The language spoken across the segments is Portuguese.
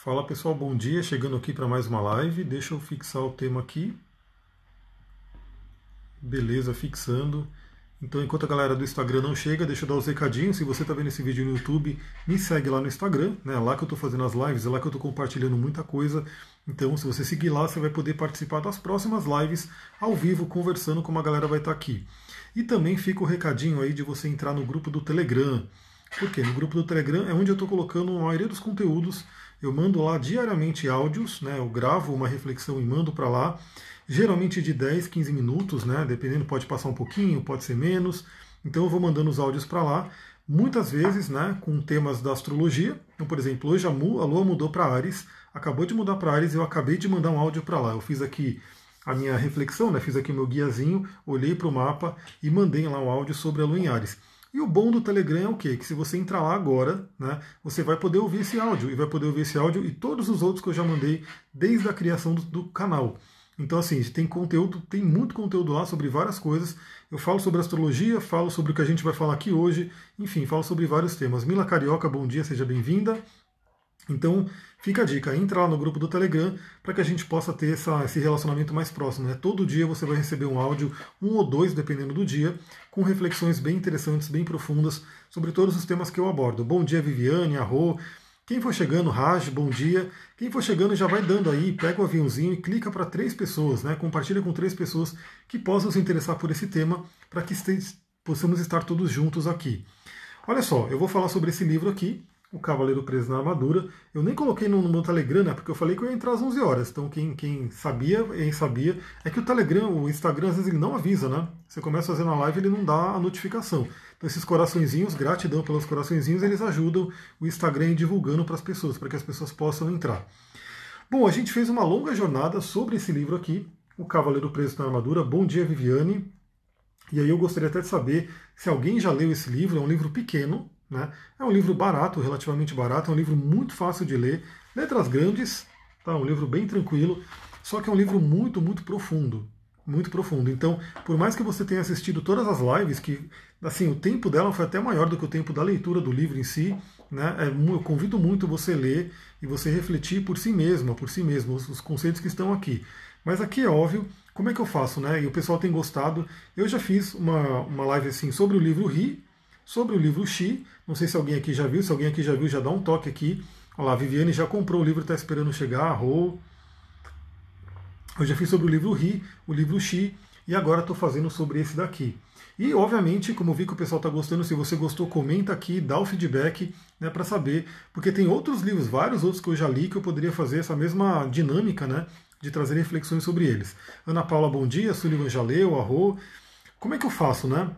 Fala pessoal, bom dia. Chegando aqui para mais uma live. Deixa eu fixar o tema aqui. Beleza, fixando. Então, enquanto a galera do Instagram não chega, deixa eu dar os recadinhos. Se você está vendo esse vídeo no YouTube, me segue lá no Instagram, né? É lá que eu estou fazendo as lives, é lá que eu estou compartilhando muita coisa. Então, se você seguir lá, você vai poder participar das próximas lives ao vivo, conversando como a galera vai estar tá aqui. E também fica o recadinho aí de você entrar no grupo do Telegram. Porque no grupo do Telegram é onde eu estou colocando a maioria dos conteúdos. Eu mando lá diariamente áudios, né? Eu gravo uma reflexão e mando para lá geralmente de 10, 15 minutos, né? Dependendo, pode passar um pouquinho, pode ser menos. Então eu vou mandando os áudios para lá, muitas vezes, né, com temas da astrologia. Então, por exemplo, hoje a, Lua mudou para Ares, acabou de mudar para Ares, eu acabei de mandar um áudio para lá. Eu fiz aqui a minha reflexão, né? Fiz aqui o meu guiazinho, olhei para o mapa e mandei lá um áudio sobre a Lua em Ares. E o bom do Telegram é o quê? Que se você entrar lá agora, né, você vai poder ouvir esse áudio, e vai poder ouvir esse áudio e todos os outros que eu já mandei desde a criação do, do canal. Então, assim, tem conteúdo, tem muito conteúdo lá sobre várias coisas. Eu falo sobre astrologia, falo sobre o que a gente vai falar aqui hoje, enfim, falo sobre vários temas. Mila Carioca, bom dia, seja bem-vinda. Então, fica a dica, entra lá no grupo do Telegram para que a gente possa ter essa, esse relacionamento mais próximo. Né? Todo dia você vai receber um áudio, um ou dois, dependendo do dia, com reflexões bem interessantes, bem profundas sobre todos os temas que eu abordo. Bom dia, Viviane, Arro, quem for chegando, Raj, bom dia. Quem for chegando já vai dando aí, pega o aviãozinho e clica para três pessoas, né? Compartilha com três pessoas que possam se interessar por esse tema para que possamos estar todos juntos aqui. Olha só, eu vou falar sobre esse livro aqui, O Cavaleiro Preso na Armadura. Eu nem coloquei no, meu Telegram, né? Porque eu falei que eu ia entrar às 11 horas. Então quem, quem sabia, quem sabia, é que o Telegram, o Instagram, às vezes ele não avisa, né? Você começa fazendo a live ele não dá a notificação. Então esses coraçõezinhos, gratidão pelos coraçõezinhos, eles ajudam o Instagram divulgando para as pessoas, para que as pessoas possam entrar. Bom, a gente fez uma longa jornada sobre esse livro aqui, O Cavaleiro Preso na Armadura. Bom dia, Viviane. E aí eu gostaria até de saber se alguém já leu esse livro, é um livro pequeno, né? É um livro barato, relativamente barato, é um livro muito fácil de ler, letras grandes, tá? Um livro bem tranquilo, só que é um livro muito, muito profundo muito profundo. Então, por mais que você tenha assistido todas as lives, que assim o tempo dela foi até maior do que o tempo da leitura do livro em si, né? É, eu convido muito você ler e você refletir por si mesma, por si mesmo, os, os conceitos que estão aqui. Mas aqui é óbvio, como é que eu faço, né? E o pessoal tem gostado. Eu já fiz uma, uma live assim sobre o livro Ri, sobre o livro Xi. Não sei se alguém aqui já viu, se alguém aqui já viu, já dá um toque aqui. Olha lá, Viviane já comprou o livro, está esperando chegar, a Rô. Eu já fiz sobre o livro Ri, o livro Xi, e agora estou fazendo sobre esse daqui. E, obviamente, como vi que o pessoal está gostando, se você gostou, comenta aqui, dá o feedback né, para saber, porque tem outros livros, vários outros que eu já li, que eu poderia fazer essa mesma dinâmica né, de trazer reflexões sobre eles. Ana Paula, bom dia, Sullivan já leu, Arro. Como é que eu faço, né?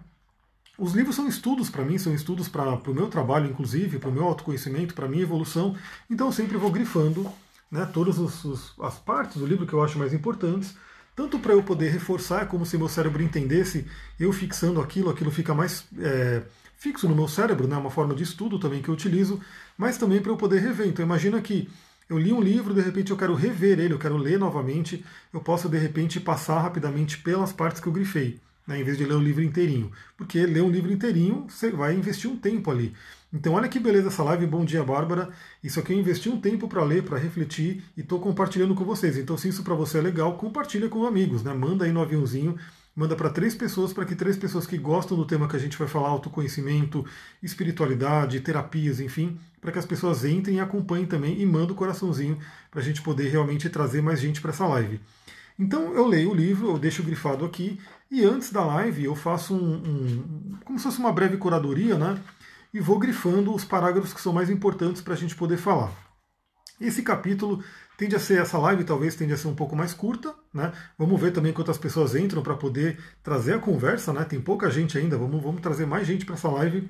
Os livros são estudos para mim, são estudos para o meu trabalho, inclusive, para o meu autoconhecimento, para a minha evolução, então eu sempre vou grifando né, todas os, os, as partes do livro que eu acho mais importantes, tanto para eu poder reforçar, como se meu cérebro entendesse, eu fixando aquilo, aquilo fica mais é, fixo no meu cérebro, né, uma forma de estudo também que eu utilizo, mas também para eu poder rever. Então imagina que eu li um livro, de repente eu quero rever ele, eu quero ler novamente, eu posso de repente passar rapidamente pelas partes que eu grifei, né, em vez de ler o livro inteirinho. Porque ler um livro inteirinho, você vai investir um tempo ali. Então olha que beleza essa live, bom dia Bárbara. Isso aqui eu investi um tempo para ler, para refletir e estou compartilhando com vocês. Então se isso para você é legal, compartilha com amigos, né? Manda aí no aviãozinho, manda para três pessoas, para que três pessoas que gostam do tema que a gente vai falar, autoconhecimento, espiritualidade, terapias, enfim, para que as pessoas entrem e acompanhem também e manda o coraçãozinho para a gente poder realmente trazer mais gente para essa live. Então eu leio o livro, eu deixo grifado aqui e antes da live eu faço um, um como se fosse uma breve curadoria, né? e vou grifando os parágrafos que são mais importantes para a gente poder falar. Esse capítulo tende a ser, essa live talvez tende a ser um pouco mais curta, né? Vamos ver também quantas pessoas entram para poder trazer a conversa, né? Tem pouca gente ainda, vamos, vamos trazer mais gente para essa live.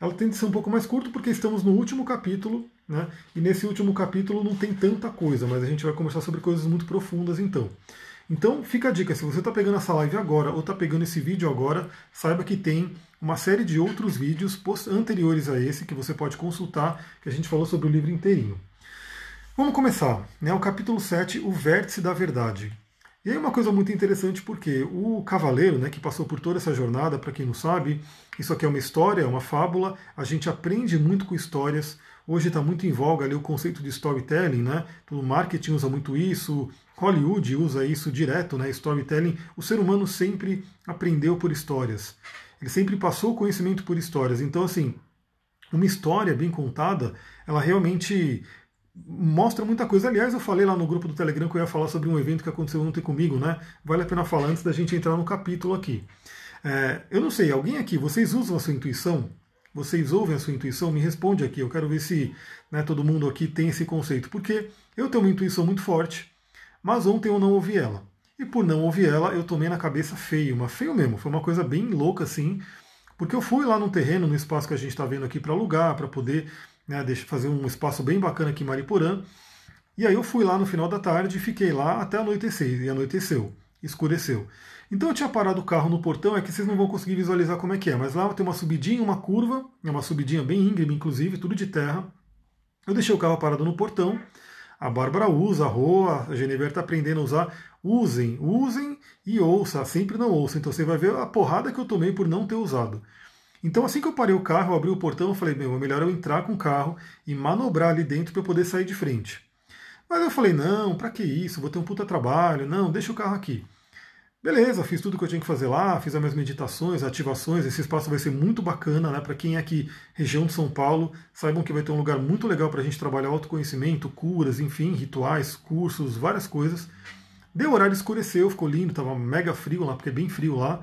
Ela tende a ser um pouco mais curta porque estamos no último capítulo, né? E nesse último capítulo não tem tanta coisa, mas a gente vai conversar sobre coisas muito profundas então. Então fica a dica, se você está pegando essa live agora ou está pegando esse vídeo agora, saiba que tem uma série de outros vídeos anteriores a esse que você pode consultar, que a gente falou sobre o livro inteirinho. Vamos começar. Né, o capítulo 7, O Vértice da Verdade. E aí uma coisa muito interessante porque o cavaleiro, né, que passou por toda essa jornada, para quem não sabe, isso aqui é uma história, é uma fábula, a gente aprende muito com histórias. Hoje está muito em voga ali o conceito de storytelling, né? O marketing usa muito isso, Hollywood usa isso direto, né? Storytelling. O ser humano sempre aprendeu por histórias. Ele sempre passou conhecimento por histórias. Então, assim, uma história bem contada, ela realmente mostra muita coisa. Aliás, eu falei lá no grupo do Telegram que eu ia falar sobre um evento que aconteceu ontem comigo, né? Vale a pena falar antes da gente entrar no capítulo aqui. É, eu não sei, alguém aqui, vocês usam a sua intuição? Vocês ouvem a sua intuição? Me responde aqui. Eu quero ver se né, todo mundo aqui tem esse conceito. Porque eu tenho uma intuição muito forte, mas ontem eu não ouvi ela. E por não ouvir ela, eu tomei na cabeça feio, mas feio mesmo. Foi uma coisa bem louca assim, porque eu fui lá no terreno, no espaço que a gente está vendo aqui para alugar, para poder né, fazer um espaço bem bacana aqui em Mariporã. E aí eu fui lá no final da tarde e fiquei lá até anoitecer. E anoiteceu, escureceu. Então eu tinha parado o carro no portão, é que vocês não vão conseguir visualizar como é que é, mas lá tem uma subidinha, uma curva, é uma subidinha bem íngreme, inclusive, tudo de terra. Eu deixei o carro parado no portão. A Bárbara usa, a Roa, a Genevieve está aprendendo a usar. Usem, usem e ouça, sempre não ouça. Então você vai ver a porrada que eu tomei por não ter usado. Então assim que eu parei o carro, eu abri o portão, eu falei, meu, é melhor eu entrar com o carro e manobrar ali dentro para eu poder sair de frente. Mas eu falei, não, para que isso? Vou ter um puta trabalho. Não, deixa o carro aqui. Beleza, fiz tudo que eu tinha que fazer lá, fiz as minhas meditações, ativações. Esse espaço vai ser muito bacana, né? Para quem é aqui, região de São Paulo, saibam que vai ter um lugar muito legal para a gente trabalhar autoconhecimento, curas, enfim, rituais, cursos, várias coisas. Deu horário, escureceu, ficou lindo, tava mega frio lá, porque é bem frio lá.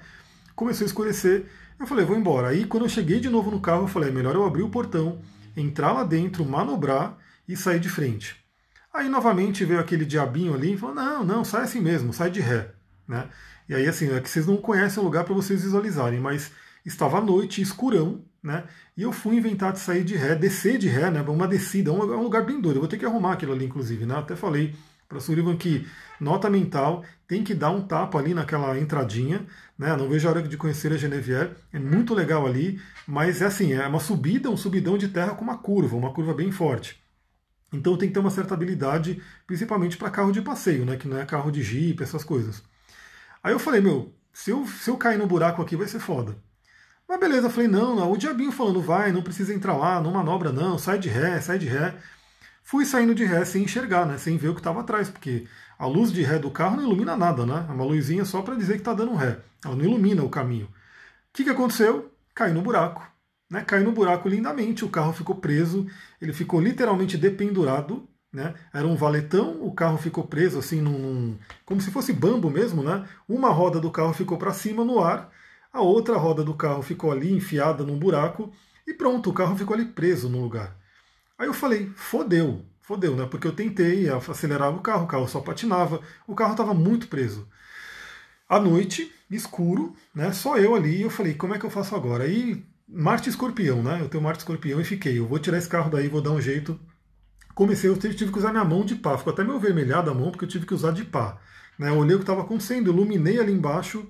Começou a escurecer, eu falei, vou embora. Aí quando eu cheguei de novo no carro, eu falei, é melhor eu abrir o portão, entrar lá dentro, manobrar e sair de frente. Aí novamente veio aquele diabinho ali e falou, não, não, sai assim mesmo, sai de ré. Né? E aí, assim, é que vocês não conhecem o lugar para vocês visualizarem, mas estava à noite, escurão, né? E eu fui inventar de sair de ré, descer de ré, né? Uma descida, é um, lugar bem doido. Eu vou ter que arrumar aquilo ali, inclusive, né? Até falei para Sullivan que nota mental tem que dar um tapa ali naquela entradinha, né? Não vejo a hora de conhecer a Genevieve, é muito legal ali, mas é assim, é uma subida, um subidão de terra com uma curva, uma curva bem forte. Então tem que ter uma certa habilidade, principalmente para carro de passeio, né? Que não é carro de jeep, essas coisas. Aí eu falei, meu, se eu, se eu cair no buraco aqui vai ser foda. Mas beleza, eu falei, não, não, o diabinho falando, vai, não precisa entrar lá, não manobra não, sai de ré, sai de ré. Fui saindo de ré sem enxergar, né, sem ver o que estava atrás, porque a luz de ré do carro não ilumina nada, né? É uma luzinha só para dizer que está dando ré. Ela não ilumina o caminho. O que, que aconteceu? Caí no buraco. Né? Caí no buraco lindamente, o carro ficou preso, ele ficou literalmente dependurado né? Era um valetão, o carro ficou preso assim num, como se fosse bambo mesmo, né? Uma roda do carro ficou para cima no ar, a outra roda do carro ficou ali enfiada num buraco e pronto, o carro ficou ali preso no lugar. Aí eu falei, fodeu, fodeu, né? Porque eu tentei acelerar o carro, o carro só patinava, o carro estava muito preso. À noite, escuro, né? Só eu ali, eu falei, como é que eu faço agora? Aí Marte Escorpião, né? Eu tenho Marte Escorpião e fiquei, eu vou tirar esse carro daí, vou dar um jeito comecei, eu tive que usar minha mão de pá. Ficou até meio vermelhada a mão, porque eu tive que usar de pá. Né? Eu olhei o que estava acontecendo, iluminei ali embaixo.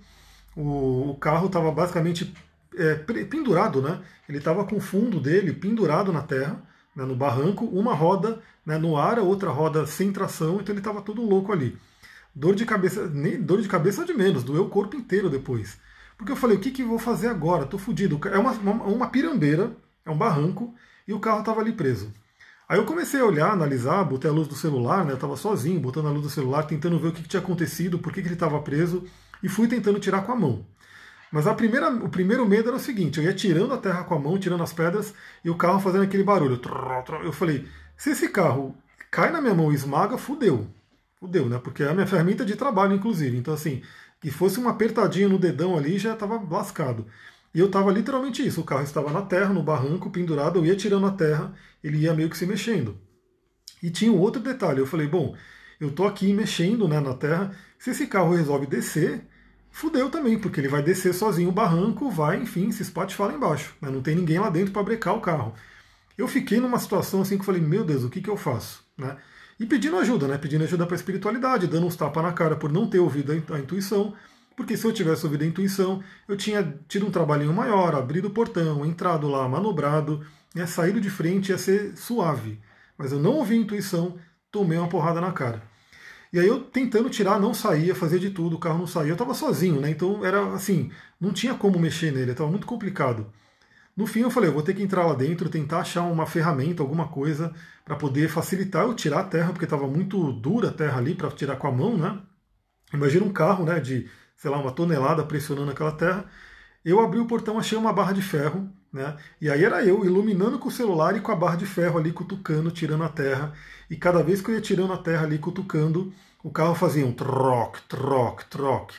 O, o carro estava basicamente é, pendurado, né? Ele estava com o fundo dele pendurado na terra, né, no barranco, uma roda né, no ar, a outra roda sem tração, então ele estava todo louco ali. Dor de cabeça, nem dor de cabeça de menos, doeu o corpo inteiro depois. Porque eu falei, o que, que vou fazer agora? Estou fodido. É uma, uma, uma pirambeira, é um barranco, e o carro estava ali preso. Aí eu comecei a olhar, analisar, botei a luz do celular, né? Eu estava sozinho, botando a luz do celular, tentando ver o que, que tinha acontecido, por que, que ele estava preso, e fui tentando tirar com a mão. Mas a primeira, o primeiro medo era o seguinte: eu ia tirando a terra com a mão, tirando as pedras, e o carro fazendo aquele barulho. Eu falei: se esse carro cai na minha mão e esmaga, fudeu. Fudeu, né? Porque é a minha ferramenta de trabalho, inclusive. Então, assim, que fosse uma apertadinha no dedão ali, já estava lascado. E eu estava literalmente isso, o carro estava na terra, no barranco, pendurado, eu ia tirando a terra, ele ia meio que se mexendo. E tinha um outro detalhe, eu falei, bom, eu estou aqui mexendo né, na terra, se esse carro resolve descer, fudeu também, porque ele vai descer sozinho o barranco, vai, enfim, se espatifar lá embaixo. Né, não tem ninguém lá dentro para brecar o carro. Eu fiquei numa situação assim que eu falei, meu Deus, o que, que eu faço? Né? E pedindo ajuda, né? Pedindo ajuda para a espiritualidade, dando uns tapas na cara por não ter ouvido a intuição. Porque se eu tivesse ouvido a intuição, eu tinha tido um trabalhinho maior, abrido o portão, entrado lá, manobrado, né, saído de frente ia ser suave. Mas eu não ouvi a intuição, tomei uma porrada na cara. E aí eu tentando tirar, não saía, fazia de tudo, o carro não saía. Eu estava sozinho, né? Então era assim, não tinha como mexer nele, estava muito complicado. No fim eu falei, eu vou ter que entrar lá dentro, tentar achar uma ferramenta, alguma coisa para poder facilitar eu tirar a terra, porque estava muito dura a terra ali para tirar com a mão, né? Imagina um carro, né, de, sei lá, uma tonelada pressionando aquela terra. Eu abri o portão, achei uma barra de ferro, né? E aí era eu iluminando com o celular e com a barra de ferro ali cutucando, tirando a terra. E cada vez que eu ia tirando a terra ali cutucando, o carro fazia um troc, troc, troc.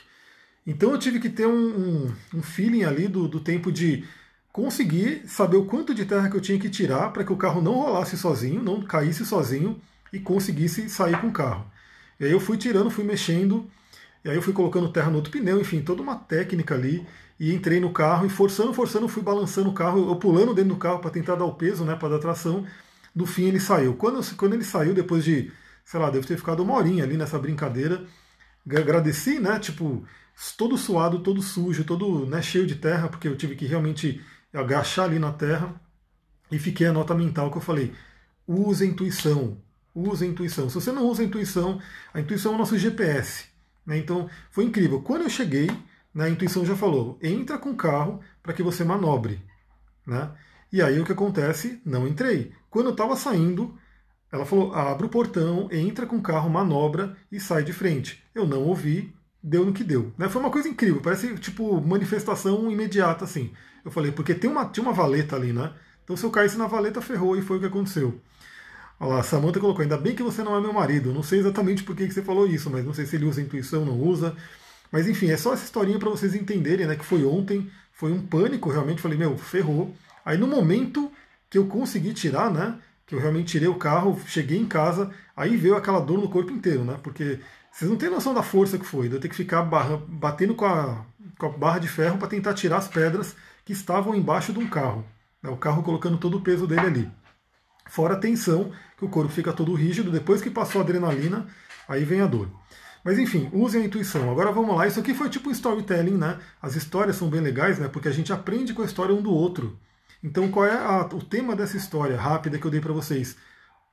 Então eu tive que ter um, um, um feeling ali do, do tempo de conseguir saber o quanto de terra que eu tinha que tirar para que o carro não rolasse sozinho, não caísse sozinho e conseguisse sair com o carro. E aí eu fui tirando, fui mexendo, e aí eu fui colocando terra no outro pneu, enfim, toda uma técnica ali. E entrei no carro e forçando, forçando, fui balançando o carro, eu pulando dentro do carro para tentar dar o peso, né, para dar tração. No fim ele saiu. Quando, quando ele saiu, depois de, sei lá, deve ter ficado uma horinha ali nessa brincadeira, agradeci, né, tipo, todo suado, todo sujo, todo né, cheio de terra, porque eu tive que realmente agachar ali na terra. E fiquei a nota mental que eu falei: use a intuição, use a intuição. Se você não usa a intuição, a intuição é o nosso GPS. Né? Então foi incrível. Quando eu cheguei, né, a intuição já falou: entra com o carro para que você manobre. Né? E aí o que acontece? Não entrei. Quando eu estava saindo, ela falou: abre o portão, entra com o carro, manobra e sai de frente. Eu não ouvi, deu no que deu. Né? Foi uma coisa incrível, parece tipo manifestação imediata assim. Eu falei, porque tem uma, tinha uma valeta ali, né? Então se eu caísse na valeta, ferrou, e foi o que aconteceu. Olha lá, a colocou, ainda bem que você não é meu marido. Não sei exatamente por que você falou isso, mas não sei se ele usa intuição, não usa. Mas enfim, é só essa historinha para vocês entenderem, né? Que foi ontem, foi um pânico, realmente. Falei, meu, ferrou. Aí no momento que eu consegui tirar, né? Que eu realmente tirei o carro, cheguei em casa, aí veio aquela dor no corpo inteiro, né? Porque vocês não têm noção da força que foi, de eu ter que ficar barra, batendo com a, com a barra de ferro para tentar tirar as pedras que estavam embaixo de um carro. Né? O carro colocando todo o peso dele ali. Fora a tensão, que o corpo fica todo rígido, depois que passou a adrenalina, aí vem a dor. Mas enfim, usem a intuição. Agora vamos lá, isso aqui foi tipo storytelling, né? As histórias são bem legais, né? Porque a gente aprende com a história um do outro. Então qual é a, o tema dessa história rápida que eu dei para vocês?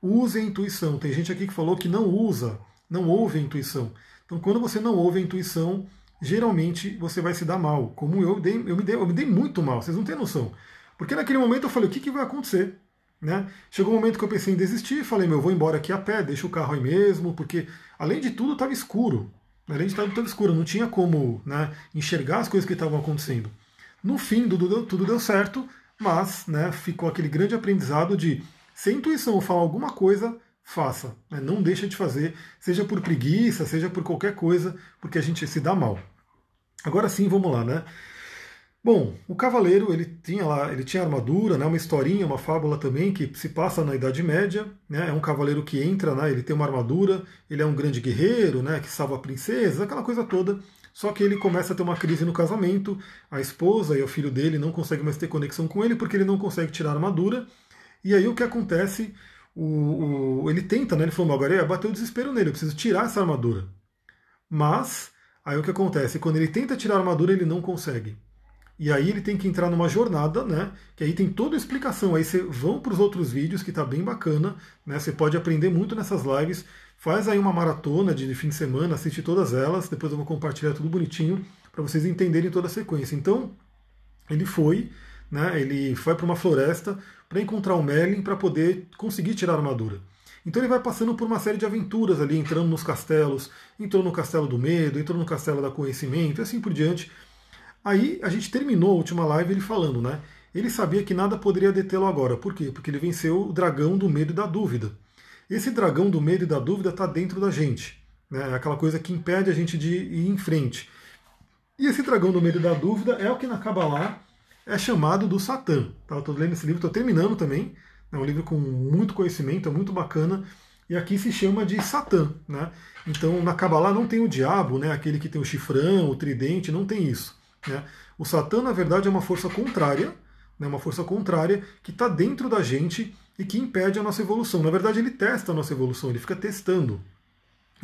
Use a intuição. Tem gente aqui que falou que não usa, não ouve a intuição. Então quando você não ouve a intuição, geralmente você vai se dar mal. Como eu, dei, eu, me dei, eu me dei muito mal, vocês não têm noção. Porque naquele momento eu falei, o que, que vai acontecer? Né? Chegou um momento que eu pensei em desistir, falei, meu, eu vou embora aqui a pé, deixa o carro aí mesmo, porque além de tudo estava escuro. Além de tudo estava escuro, não tinha como né, enxergar as coisas que estavam acontecendo. No fim, tudo deu, tudo deu certo, mas né, ficou aquele grande aprendizado de se a intuição falar alguma coisa, faça. Né? Não deixa de fazer, seja por preguiça, seja por qualquer coisa, porque a gente se dá mal. Agora sim, vamos lá, né? Bom, o cavaleiro ele tinha lá, ele tinha armadura, né, uma historinha, uma fábula também que se passa na Idade Média, né, é um cavaleiro que entra, né, ele tem uma armadura, ele é um grande guerreiro, né, que salva a princesa, aquela coisa toda. Só que ele começa a ter uma crise no casamento, a esposa e o filho dele não conseguem mais ter conexão com ele porque ele não consegue tirar a armadura. E aí o que acontece? O, o ele tenta, né, ele falou, agora bateu o desespero nele, eu preciso tirar essa armadura. Mas aí o que acontece? Quando ele tenta tirar a armadura, ele não consegue. E aí ele tem que entrar numa jornada, né? Que aí tem toda a explicação. Aí você vão para os outros vídeos, que tá bem bacana, né? Você pode aprender muito nessas lives. Faz aí uma maratona de fim de semana, assiste todas elas. Depois eu vou compartilhar tudo bonitinho para vocês entenderem toda a sequência. Então, ele foi, né? Ele foi para uma floresta para encontrar o Merlin para poder conseguir tirar a armadura. Então ele vai passando por uma série de aventuras ali, entrando nos castelos, entrou no castelo do medo, entrou no castelo da conhecimento, e assim por diante Aí a gente terminou a última live ele falando, né? Ele sabia que nada poderia detê-lo agora. Por quê? Porque ele venceu o dragão do medo e da dúvida. Esse dragão do medo e da dúvida está dentro da gente. Né? É aquela coisa que impede a gente de ir em frente. E esse dragão do medo e da dúvida é o que na Kabbalah é chamado do Satã. Tá? Estou lendo esse livro, estou terminando também. É um livro com muito conhecimento, é muito bacana. E aqui se chama de Satã. Né? Então na Kabbalah não tem o diabo, né? aquele que tem o chifrão, o tridente, não tem isso. Né? O Satã, na verdade, é uma força contrária, né? uma força contrária que está dentro da gente e que impede a nossa evolução. Na verdade, ele testa a nossa evolução, ele fica testando.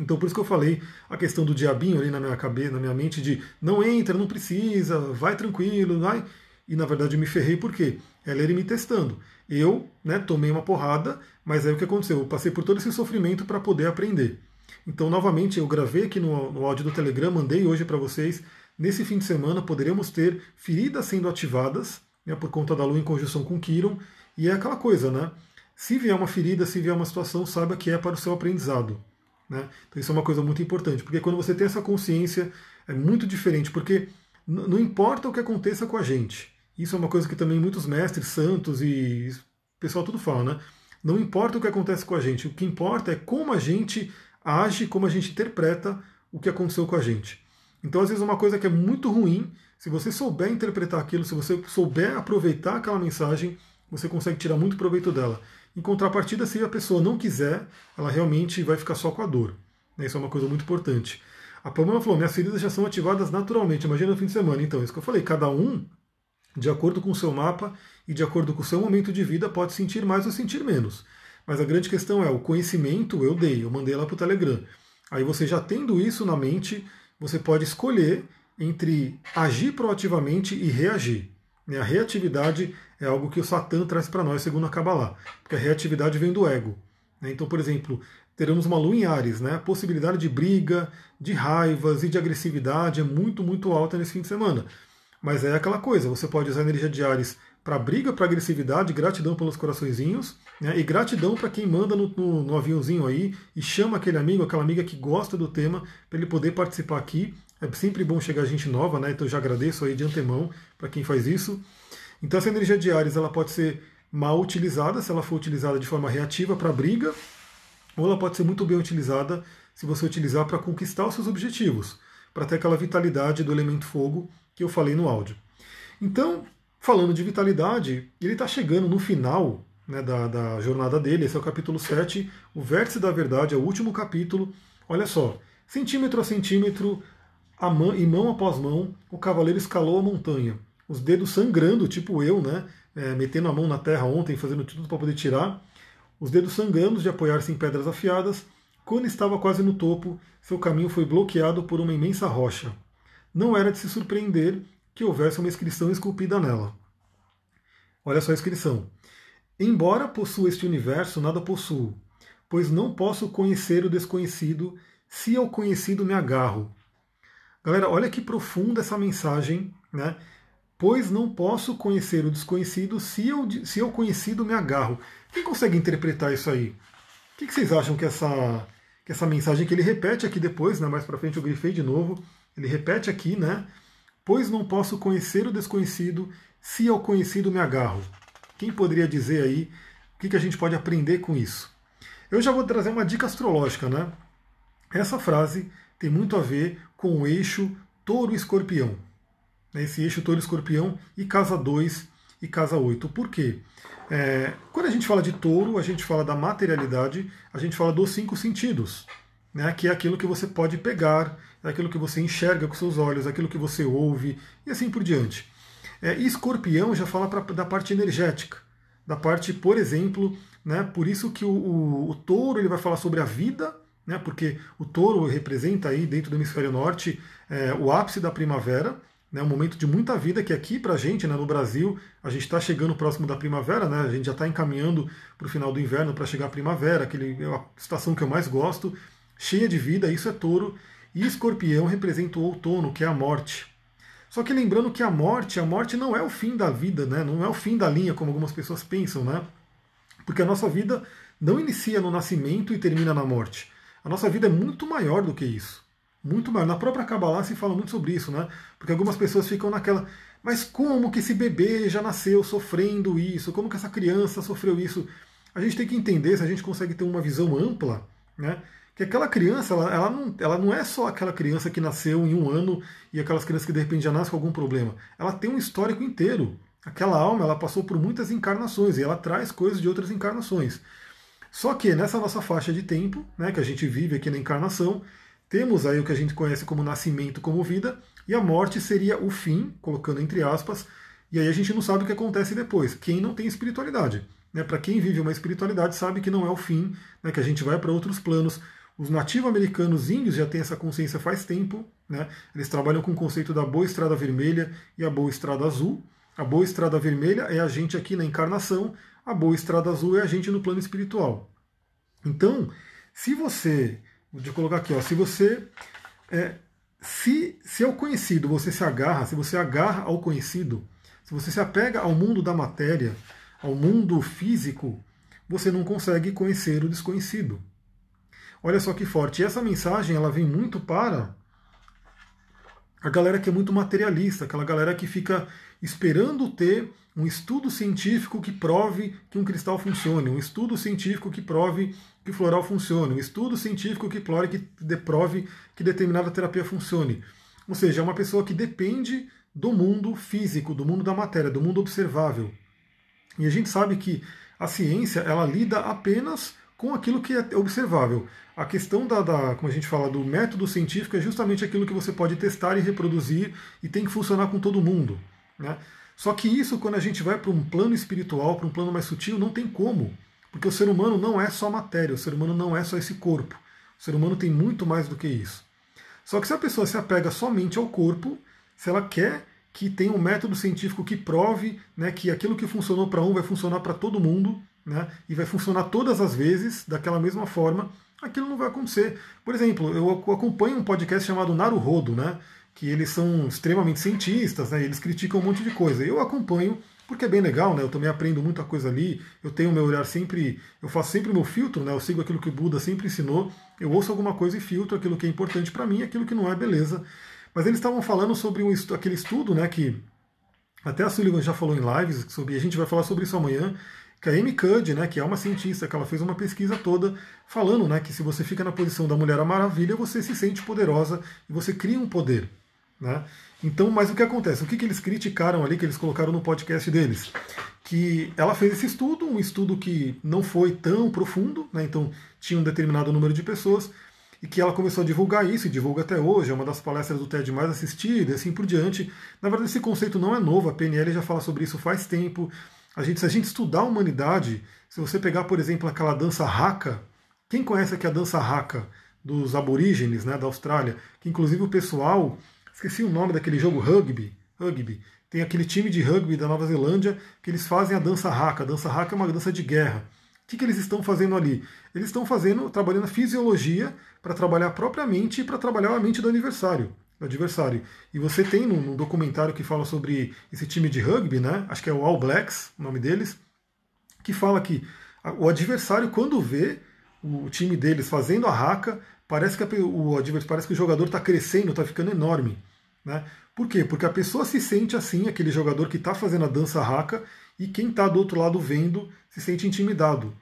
Então, por isso que eu falei a questão do diabinho ali na minha cabeça, na minha mente, de não entra, não precisa, vai tranquilo, vai. E na verdade eu me ferrei porque ela ele me testando. Eu né, tomei uma porrada, mas aí o que aconteceu? Eu passei por todo esse sofrimento para poder aprender. Então, novamente, eu gravei aqui no, no áudio do Telegram, mandei hoje para vocês. Nesse fim de semana poderemos ter feridas sendo ativadas né, por conta da Lua em conjunção com Quiron. E é aquela coisa, né? Se vier uma ferida, se vier uma situação, saiba que é para o seu aprendizado. Né? Então isso é uma coisa muito importante, porque quando você tem essa consciência, é muito diferente, porque não importa o que aconteça com a gente. Isso é uma coisa que também muitos mestres, santos e pessoal tudo fala, né? Não importa o que acontece com a gente, o que importa é como a gente age, como a gente interpreta o que aconteceu com a gente. Então, às vezes, uma coisa que é muito ruim, se você souber interpretar aquilo, se você souber aproveitar aquela mensagem, você consegue tirar muito proveito dela. Em contrapartida, se a pessoa não quiser, ela realmente vai ficar só com a dor. Né? Isso é uma coisa muito importante. A Pamela falou: minhas feridas já são ativadas naturalmente. Imagina no fim de semana. Então, isso que eu falei, cada um, de acordo com o seu mapa e de acordo com o seu momento de vida, pode sentir mais ou sentir menos. Mas a grande questão é: o conhecimento eu dei, eu mandei lá para o Telegram. Aí você já tendo isso na mente, você pode escolher entre agir proativamente e reagir. A reatividade é algo que o Satã traz para nós, segundo a Kabbalah, porque a reatividade vem do ego. Então, por exemplo, teremos uma lua em Ares, né? a possibilidade de briga, de raivas e de agressividade é muito, muito alta nesse fim de semana. Mas é aquela coisa, você pode usar a energia de Ares para briga, para agressividade, gratidão pelos coraçõezinhos, né? e gratidão para quem manda no, no, no, aviãozinho aí e chama aquele amigo, aquela amiga que gosta do tema, para ele poder participar aqui é sempre bom chegar gente nova, né? Então já agradeço aí de antemão para quem faz isso. Então essa energia de Ares ela pode ser mal utilizada se ela for utilizada de forma reativa para briga, ou ela pode ser muito bem utilizada se você utilizar para conquistar os seus objetivos, para ter aquela vitalidade do elemento fogo que eu falei no áudio. Então, falando de vitalidade, ele está chegando no final né, da, da jornada dele, esse é o capítulo 7, o Vértice da Verdade, é o último capítulo. Olha só, centímetro a centímetro, a mão, e mão após mão, o cavaleiro escalou a montanha, os dedos sangrando, tipo eu, né? É, metendo a mão na terra ontem, fazendo tudo para poder tirar, os dedos sangrando de apoiar-se em pedras afiadas. Quando estava quase no topo, seu caminho foi bloqueado por uma imensa rocha. Não era de se surpreender que houvesse uma inscrição esculpida nela. Olha só a inscrição. Embora possua este universo, nada possuo, pois não posso conhecer o desconhecido, se ao conhecido me agarro. Galera, olha que profunda essa mensagem, né? Pois não posso conhecer o desconhecido se eu, se eu conhecido me agarro. Quem consegue interpretar isso aí? O que vocês acham que essa, que essa mensagem que ele repete aqui depois, né? Mais para frente eu grifei de novo. Ele repete aqui, né? Pois não posso conhecer o desconhecido se ao conhecido me agarro. Quem poderia dizer aí o que, que a gente pode aprender com isso? Eu já vou trazer uma dica astrológica, né? Essa frase tem muito a ver com o eixo touro-escorpião. Né, esse eixo touro-escorpião e casa 2 e casa 8. Por quê? É, quando a gente fala de touro, a gente fala da materialidade, a gente fala dos cinco sentidos, né, que é aquilo que você pode pegar, é aquilo que você enxerga com seus olhos, é aquilo que você ouve e assim por diante. É, e escorpião já fala pra, da parte energética, da parte, por exemplo, né, por isso que o, o, o touro ele vai falar sobre a vida né, porque o touro representa aí dentro do hemisfério norte é, o ápice da primavera, né, um momento de muita vida que aqui para a gente, né, no Brasil, a gente está chegando próximo da primavera, né, a gente já está encaminhando para o final do inverno para chegar a primavera, aquele, é a estação que eu mais gosto, cheia de vida, isso é touro, e escorpião representa o outono, que é a morte. Só que lembrando que a morte, a morte não é o fim da vida, né, não é o fim da linha, como algumas pessoas pensam, né, porque a nossa vida não inicia no nascimento e termina na morte. A nossa vida é muito maior do que isso. Muito maior. Na própria Kabbalah se fala muito sobre isso, né? Porque algumas pessoas ficam naquela. Mas como que esse bebê já nasceu sofrendo isso? Como que essa criança sofreu isso? A gente tem que entender, se a gente consegue ter uma visão ampla, né? Que aquela criança, ela, ela, não, ela não é só aquela criança que nasceu em um ano e aquelas crianças que de repente já nascem com algum problema. Ela tem um histórico inteiro. Aquela alma, ela passou por muitas encarnações e ela traz coisas de outras encarnações. Só que nessa nossa faixa de tempo, né, que a gente vive aqui na encarnação, temos aí o que a gente conhece como nascimento, como vida, e a morte seria o fim, colocando entre aspas, e aí a gente não sabe o que acontece depois. Quem não tem espiritualidade. Né, para quem vive uma espiritualidade sabe que não é o fim, né, que a gente vai para outros planos. Os nativo-americanos índios já têm essa consciência faz tempo. Né, eles trabalham com o conceito da boa estrada vermelha e a boa estrada azul. A boa estrada vermelha é a gente aqui na encarnação, a boa estrada azul é a gente no plano espiritual. Então, se você Vou colocar aqui, ó, se você é, se, se ao conhecido você se agarra, se você agarra ao conhecido, se você se apega ao mundo da matéria, ao mundo físico, você não consegue conhecer o desconhecido. Olha só que forte. E essa mensagem ela vem muito para a galera que é muito materialista, aquela galera que fica esperando ter um estudo científico que prove que um cristal funcione, um estudo científico que prove que floral funcione, um estudo científico que prove que, prove que determinada terapia funcione. Ou seja, é uma pessoa que depende do mundo físico, do mundo da matéria, do mundo observável. E a gente sabe que a ciência ela lida apenas com aquilo que é observável. A questão da, da, como a gente fala, do método científico é justamente aquilo que você pode testar e reproduzir e tem que funcionar com todo mundo. Né? Só que isso, quando a gente vai para um plano espiritual, para um plano mais sutil, não tem como. Porque o ser humano não é só matéria, o ser humano não é só esse corpo. O ser humano tem muito mais do que isso. Só que se a pessoa se apega somente ao corpo, se ela quer que tenha um método científico que prove né, que aquilo que funcionou para um vai funcionar para todo mundo, né, e vai funcionar todas as vezes daquela mesma forma, aquilo não vai acontecer. Por exemplo, eu acompanho um podcast chamado Naruhodo, né, que eles são extremamente cientistas, né, eles criticam um monte de coisa. Eu acompanho porque é bem legal, né? Eu também aprendo muita coisa ali. Eu tenho meu olhar sempre, eu faço sempre o meu filtro, né? Eu sigo aquilo que o Buda sempre ensinou. Eu ouço alguma coisa e filtro aquilo que é importante para mim, aquilo que não é, beleza. Mas eles estavam falando sobre um, aquele estudo, né? Que até a Sullivan já falou em lives sobre, a gente vai falar sobre isso amanhã, que a Amy Cuddy, né, que é uma cientista, que ela fez uma pesquisa toda falando né, que se você fica na posição da Mulher Maravilha, você se sente poderosa e você cria um poder. Né? Então, mas o que acontece? O que, que eles criticaram ali, que eles colocaram no podcast deles? Que ela fez esse estudo, um estudo que não foi tão profundo, né? então tinha um determinado número de pessoas, e que ela começou a divulgar isso, e divulga até hoje, é uma das palestras do TED mais assistidas, assim por diante. Na verdade, esse conceito não é novo, a PNL já fala sobre isso faz tempo. A gente, se a gente estudar a humanidade, se você pegar, por exemplo, aquela dança raca, quem conhece aqui a dança raca dos aborígenes né, da Austrália, que inclusive o pessoal esqueci o nome daquele jogo rugby, rugby. Tem aquele time de rugby da Nova Zelândia que eles fazem a dança haka. A dança haka é uma dança de guerra. O que, que eles estão fazendo ali? Eles estão fazendo, trabalhando a fisiologia para trabalhar propriamente e para trabalhar a mente do aniversário, adversário. E você tem num, documentário que fala sobre esse time de rugby, né? Acho que é o All Blacks, o nome deles, que fala que o adversário, quando vê o time deles fazendo a raca, parece que o, parece que o jogador está crescendo, está ficando enorme. Né? Por quê? Porque a pessoa se sente assim, aquele jogador que está fazendo a dança raca, e quem está do outro lado vendo se sente intimidado.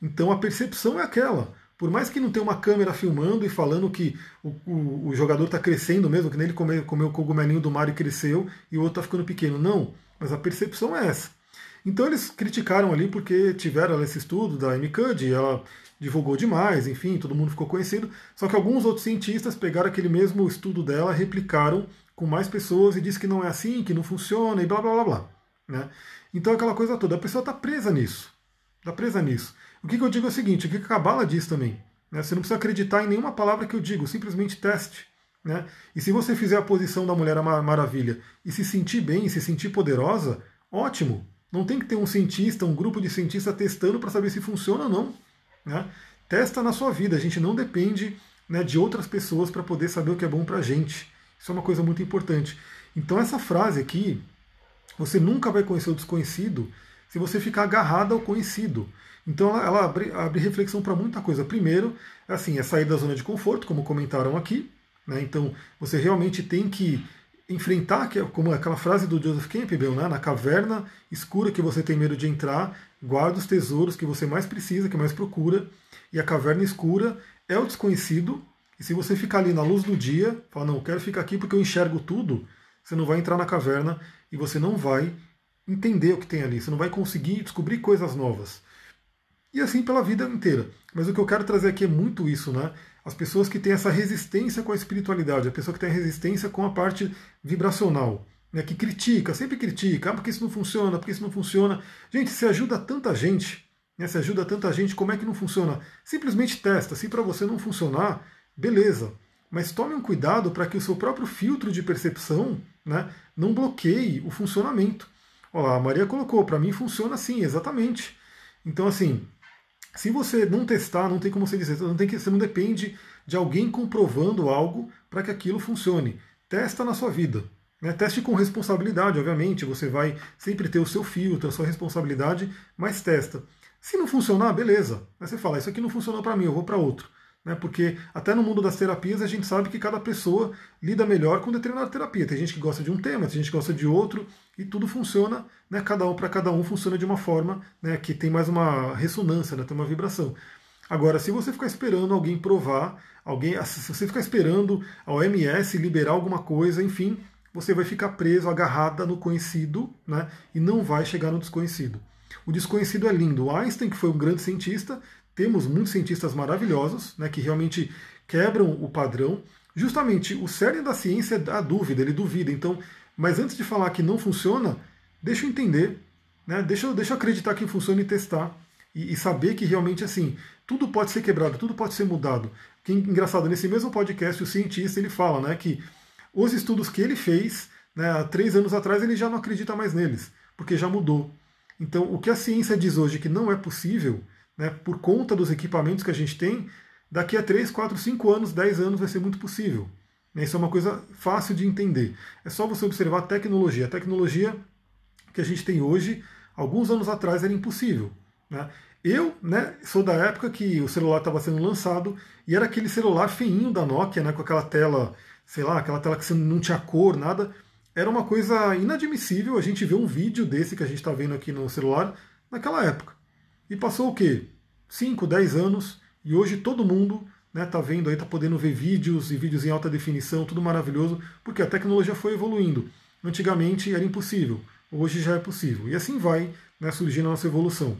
Então a percepção é aquela. Por mais que não tenha uma câmera filmando e falando que o, o, o jogador está crescendo mesmo, que nem ele comeu, comeu o cogumelinho do mar e cresceu, e o outro está ficando pequeno. Não, mas a percepção é essa. Então eles criticaram ali porque tiveram esse estudo da Amy Cuddy, ela divulgou demais, enfim, todo mundo ficou conhecido. Só que alguns outros cientistas pegaram aquele mesmo estudo dela, replicaram com mais pessoas e disse que não é assim, que não funciona e blá blá blá blá. Né? Então aquela coisa toda, a pessoa está presa nisso. Está presa nisso. O que, que, eu digo é o seguinte, o que a Cabala diz também. Né? Você não precisa acreditar em nenhuma palavra que eu digo, simplesmente teste. Né? E se você fizer a posição da Mulher Maravilha e se sentir bem, se sentir poderosa, ótimo. Não tem que ter um cientista, um grupo de cientistas testando para saber se funciona ou não. Né? Testa na sua vida, a gente não depende né, de outras pessoas para poder saber o que é bom para a gente. Isso é uma coisa muito importante. Então, essa frase aqui, você nunca vai conhecer o desconhecido se você ficar agarrado ao conhecido. Então, ela, abre, abre, reflexão para muita coisa. Primeiro, assim, é sair da zona de conforto, como comentaram aqui. Né? Então, você realmente tem que enfrentar, como aquela frase do Joseph Campbell, né? na caverna escura que você tem medo de entrar, guarda os tesouros que você mais precisa, que mais procura, e a caverna escura é o desconhecido, e se você ficar ali na luz do dia, falar, não, eu quero ficar aqui porque eu enxergo tudo, você não vai entrar na caverna e você não vai entender o que tem ali, você não vai conseguir descobrir coisas novas. E assim pela vida inteira. Mas o que eu quero trazer aqui é muito isso, né? As pessoas que têm essa resistência com a espiritualidade, a pessoa que tem resistência com a parte vibracional, né, que critica, sempre critica, ah, porque isso não funciona, porque isso não funciona. Gente, se ajuda tanta gente, né, se ajuda tanta gente, como é que não funciona? Simplesmente testa, se para você não funcionar, beleza. Mas tome um cuidado para que o seu próprio filtro de percepção né, não bloqueie o funcionamento. Ó, a Maria colocou, para mim funciona assim, exatamente. Então, assim, se você não testar, não tem como você dizer, não tem que, você não depende de alguém comprovando algo para que aquilo funcione. Testa na sua vida. Né? Teste com responsabilidade, obviamente. Você vai sempre ter o seu filtro, a sua responsabilidade, mas testa. Se não funcionar, beleza. Aí você fala, isso aqui não funcionou para mim, eu vou para outro. Né? Porque até no mundo das terapias a gente sabe que cada pessoa lida melhor com determinada terapia. Tem gente que gosta de um tema, tem gente que gosta de outro, e tudo funciona, né? cada um para cada um funciona de uma forma né? que tem mais uma ressonância, né? tem uma vibração. Agora, se você ficar esperando alguém provar, alguém, se você ficar esperando a OMS liberar alguma coisa, enfim, você vai ficar preso, agarrada no conhecido, né? E não vai chegar no desconhecido. O desconhecido é lindo. O Einstein, que foi um grande cientista, temos muitos cientistas maravilhosos, né, que realmente quebram o padrão. Justamente o cerne da ciência é a dúvida, ele duvida. Então, mas antes de falar que não funciona, deixa eu entender, né, deixa, deixa eu acreditar que funciona e testar. E, e saber que realmente assim, tudo pode ser quebrado, tudo pode ser mudado. Que engraçado, nesse mesmo podcast, o cientista ele fala né, que os estudos que ele fez né, há três anos atrás, ele já não acredita mais neles, porque já mudou. Então, o que a ciência diz hoje que não é possível, né, por conta dos equipamentos que a gente tem, daqui a 3, 4, 5 anos, 10 anos vai ser muito possível. Isso é uma coisa fácil de entender. É só você observar a tecnologia. A tecnologia que a gente tem hoje, alguns anos atrás, era impossível. Né? Eu né, sou da época que o celular estava sendo lançado e era aquele celular feinho da Nokia, né, com aquela tela, sei lá, aquela tela que não tinha cor, nada. Era uma coisa inadmissível a gente ver um vídeo desse que a gente está vendo aqui no celular naquela época. E passou o quê? 5, 10 anos, e hoje todo mundo né, tá vendo aí, está podendo ver vídeos e vídeos em alta definição, tudo maravilhoso, porque a tecnologia foi evoluindo. Antigamente era impossível, hoje já é possível. E assim vai né, surgindo a nossa evolução.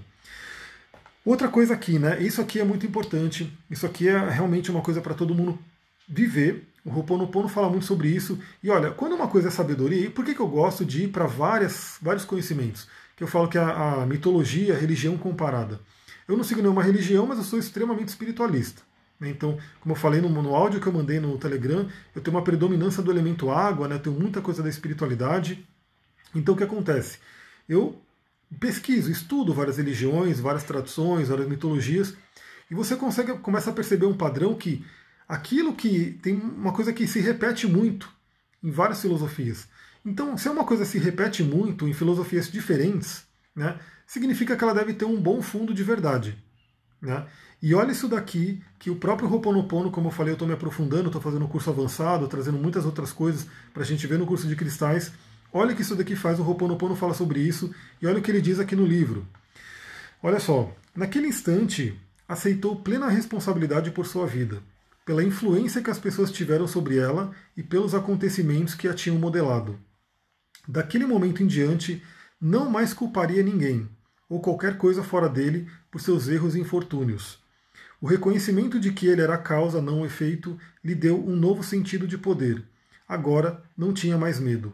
Outra coisa aqui, né? Isso aqui é muito importante. Isso aqui é realmente uma coisa para todo mundo viver. O Ho'oponopono fala muito sobre isso. E olha, quando uma coisa é sabedoria, e por que, que eu gosto de ir para vários conhecimentos? Que eu falo que é a, a mitologia, a religião comparada. Eu não sigo nenhuma religião, mas eu sou extremamente espiritualista. Né? Então, como eu falei no, no áudio que eu mandei no Telegram, eu tenho uma predominância do elemento água, né? tenho muita coisa da espiritualidade. Então, o que acontece? Eu pesquiso, estudo várias religiões, várias tradições, várias mitologias, e você consegue começa a perceber um padrão que aquilo que tem uma coisa que se repete muito em várias filosofias. Então, se uma coisa se repete muito em filosofias diferentes, né, significa que ela deve ter um bom fundo de verdade. Né? E olha isso daqui, que o próprio Ho'oponopono, como eu falei, eu estou me aprofundando, estou fazendo um curso avançado, trazendo muitas outras coisas para a gente ver no curso de cristais. Olha o que isso daqui faz, o Ho'oponopono fala sobre isso, e olha o que ele diz aqui no livro. Olha só, naquele instante, aceitou plena responsabilidade por sua vida, pela influência que as pessoas tiveram sobre ela e pelos acontecimentos que a tinham modelado. Daquele momento em diante, não mais culparia ninguém, ou qualquer coisa fora dele, por seus erros e infortúnios. O reconhecimento de que ele era a causa, não o efeito, lhe deu um novo sentido de poder. Agora não tinha mais medo.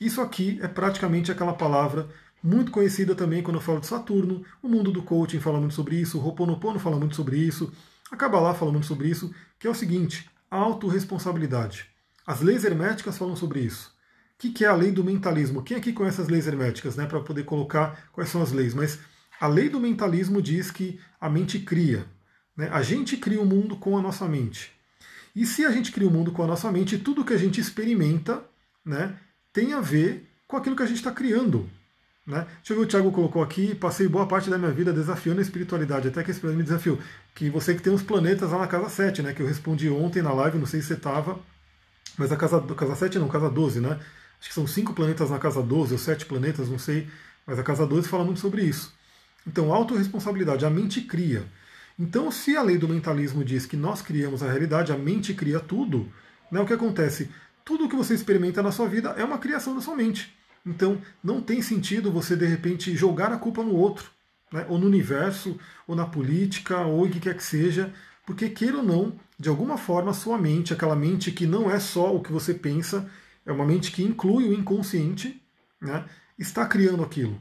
Isso aqui é praticamente aquela palavra muito conhecida também quando eu falo de Saturno, o mundo do coaching fala muito sobre isso, o Ho'oponopono fala muito sobre isso, a Kabbalah fala muito sobre isso, que é o seguinte, autorresponsabilidade. As leis herméticas falam sobre isso. O que, que é a lei do mentalismo? Quem aqui conhece as leis herméticas, né, para poder colocar quais são as leis? Mas a lei do mentalismo diz que a mente cria. Né? A gente cria o um mundo com a nossa mente. E se a gente cria o um mundo com a nossa mente, tudo que a gente experimenta né, tem a ver com aquilo que a gente está criando. Né? Deixa eu ver o Thiago colocou aqui, passei boa parte da minha vida desafiando a espiritualidade, até que esse me desafiou. Que você que tem os planetas lá na casa 7, né? Que eu respondi ontem na live, não sei se você estava, mas a casa, casa 7 não, casa 12, né? Acho que são cinco planetas na casa 12, ou sete planetas, não sei, mas a casa 12 fala muito sobre isso. Então, autorresponsabilidade, a mente cria. Então, se a lei do mentalismo diz que nós criamos a realidade, a mente cria tudo, né, o que acontece? tudo o que você experimenta na sua vida é uma criação da sua mente. Então, não tem sentido você, de repente, jogar a culpa no outro, né? ou no universo, ou na política, ou em que quer que seja, porque, queira ou não, de alguma forma, a sua mente, aquela mente que não é só o que você pensa, é uma mente que inclui o inconsciente, né? está criando aquilo.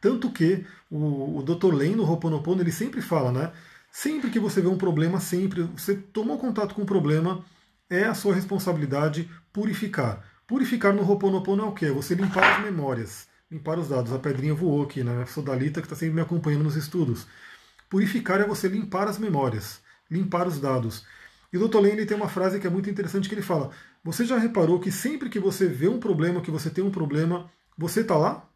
Tanto que o, o Dr. Len no Ho'oponopono, ele sempre fala, né? Sempre que você vê um problema, sempre, você tomou contato com um problema, é a sua responsabilidade purificar. Purificar no Ho'oponopono é o quê? É você limpar as memórias, limpar os dados. A pedrinha voou aqui, né? A Sodalita que está sempre me acompanhando nos estudos. Purificar é você limpar as memórias, limpar os dados. E o Dr. Lane tem uma frase que é muito interessante que ele fala: Você já reparou que sempre que você vê um problema, que você tem um problema, você está lá?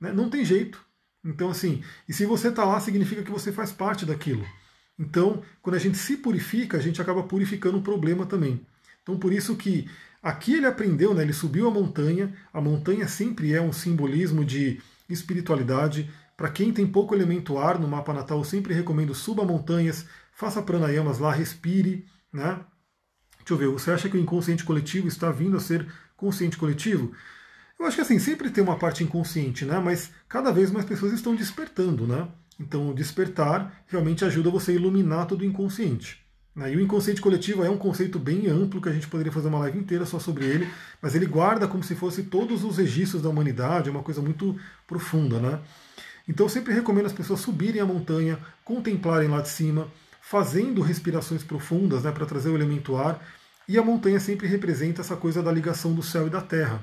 Né? Não tem jeito. Então, assim, e se você está lá, significa que você faz parte daquilo. Então, quando a gente se purifica, a gente acaba purificando o problema também. Então, por isso que aqui ele aprendeu, né? ele subiu a montanha. A montanha sempre é um simbolismo de espiritualidade. Para quem tem pouco elemento ar no mapa natal, eu sempre recomendo suba montanhas, faça pranayamas lá, respire. Né? Deixa eu ver, você acha que o inconsciente coletivo está vindo a ser consciente coletivo? Eu acho que assim, sempre tem uma parte inconsciente, né? Mas cada vez mais pessoas estão despertando, né? Então, despertar realmente ajuda você a iluminar todo o inconsciente. Né? E o inconsciente coletivo é um conceito bem amplo que a gente poderia fazer uma live inteira só sobre ele, mas ele guarda como se fosse todos os registros da humanidade, é uma coisa muito profunda, né? Então eu sempre recomendo as pessoas subirem a montanha, contemplarem lá de cima, fazendo respirações profundas né, para trazer o elemento ar. E a montanha sempre representa essa coisa da ligação do céu e da terra,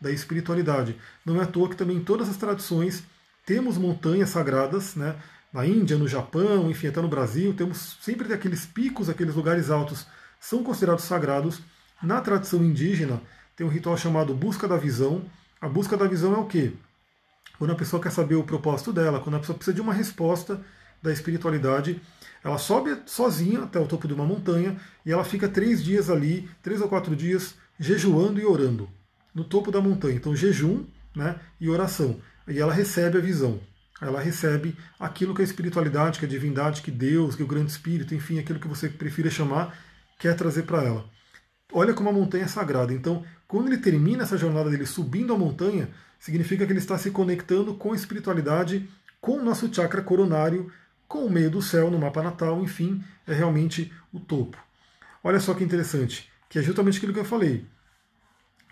da espiritualidade. Não é à toa que também em todas as tradições temos montanhas sagradas, né? Na Índia, no Japão, enfim, até no Brasil, temos sempre aqueles picos, aqueles lugares altos são considerados sagrados. Na tradição indígena, tem um ritual chamado Busca da Visão. A busca da visão é o quê? Quando a pessoa quer saber o propósito dela, quando a pessoa precisa de uma resposta da espiritualidade, ela sobe sozinha até o topo de uma montanha e ela fica três dias ali, três ou quatro dias, jejuando e orando no topo da montanha. Então, jejum né, e oração. E ela recebe a visão. Ela recebe aquilo que a espiritualidade, que a divindade, que Deus, que o grande espírito, enfim, aquilo que você prefira chamar, quer trazer para ela. Olha como a montanha é sagrada. Então, quando ele termina essa jornada dele subindo a montanha, significa que ele está se conectando com a espiritualidade, com o nosso chakra coronário, com o meio do céu no mapa natal, enfim, é realmente o topo. Olha só que interessante, que é justamente aquilo que eu falei.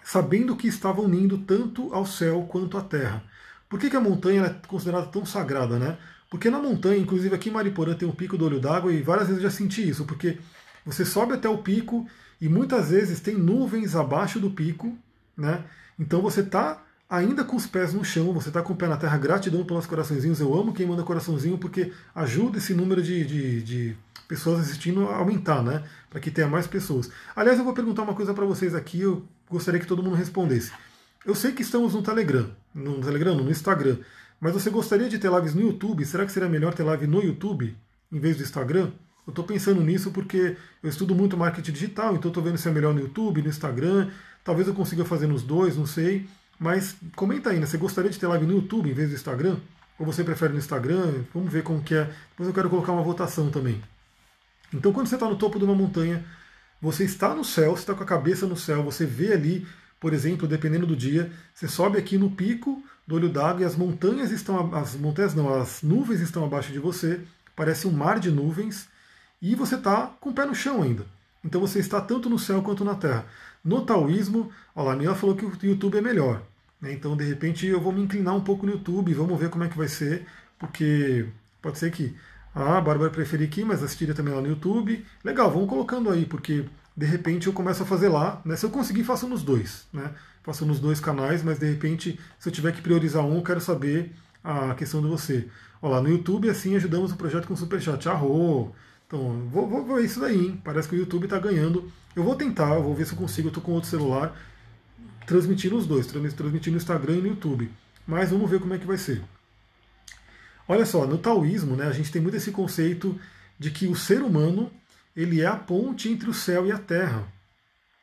Sabendo que estava unindo tanto ao céu quanto à terra. Por que, que a montanha é considerada tão sagrada, né? Porque na montanha, inclusive aqui em Mariporã tem um pico do olho d'água e várias vezes eu já senti isso, porque você sobe até o pico e muitas vezes tem nuvens abaixo do pico, né? Então você está ainda com os pés no chão, você está com o pé na terra, gratidão pelos coraçõezinhos. Eu amo quem manda coraçãozinho porque ajuda esse número de, de, de pessoas assistindo a aumentar, né? Para que tenha mais pessoas. Aliás, eu vou perguntar uma coisa para vocês aqui, eu gostaria que todo mundo respondesse. Eu sei que estamos no Telegram, no Telegram, no Instagram, mas você gostaria de ter lives no YouTube? Será que seria melhor ter live no YouTube em vez do Instagram? Eu estou pensando nisso porque eu estudo muito marketing digital, então estou vendo se é melhor no YouTube, no Instagram. Talvez eu consiga fazer nos dois, não sei. Mas comenta aí, né? Você gostaria de ter live no YouTube em vez do Instagram? Ou você prefere no Instagram? Vamos ver como que é. Depois eu quero colocar uma votação também. Então quando você está no topo de uma montanha, você está no céu, você está com a cabeça no céu, você vê ali, por exemplo, dependendo do dia, você sobe aqui no pico do olho d'água e as montanhas estão. As montanhas não, as nuvens estão abaixo de você, parece um mar de nuvens, e você está com o pé no chão ainda. Então você está tanto no céu quanto na terra. No taoísmo, a minha falou que o YouTube é melhor. Né? Então, de repente, eu vou me inclinar um pouco no YouTube, vamos ver como é que vai ser, porque pode ser que ah, a Bárbara preferir aqui, mas assistiria também lá no YouTube. Legal, vamos colocando aí, porque de repente eu começo a fazer lá. Né? Se eu conseguir, faço nos dois. Né? Faço nos dois canais, mas de repente, se eu tiver que priorizar um, eu quero saber a questão de você. Olha lá, no YouTube, assim, ajudamos o projeto com Superchat. Arro! Então, vou, vou ver isso daí, hein? Parece que o YouTube está ganhando. Eu vou tentar, vou ver se eu consigo. Eu estou com outro celular transmitindo os dois, transmitindo no Instagram e no YouTube. Mas vamos ver como é que vai ser. Olha só, no taoísmo, né, a gente tem muito esse conceito de que o ser humano ele é a ponte entre o céu e a terra.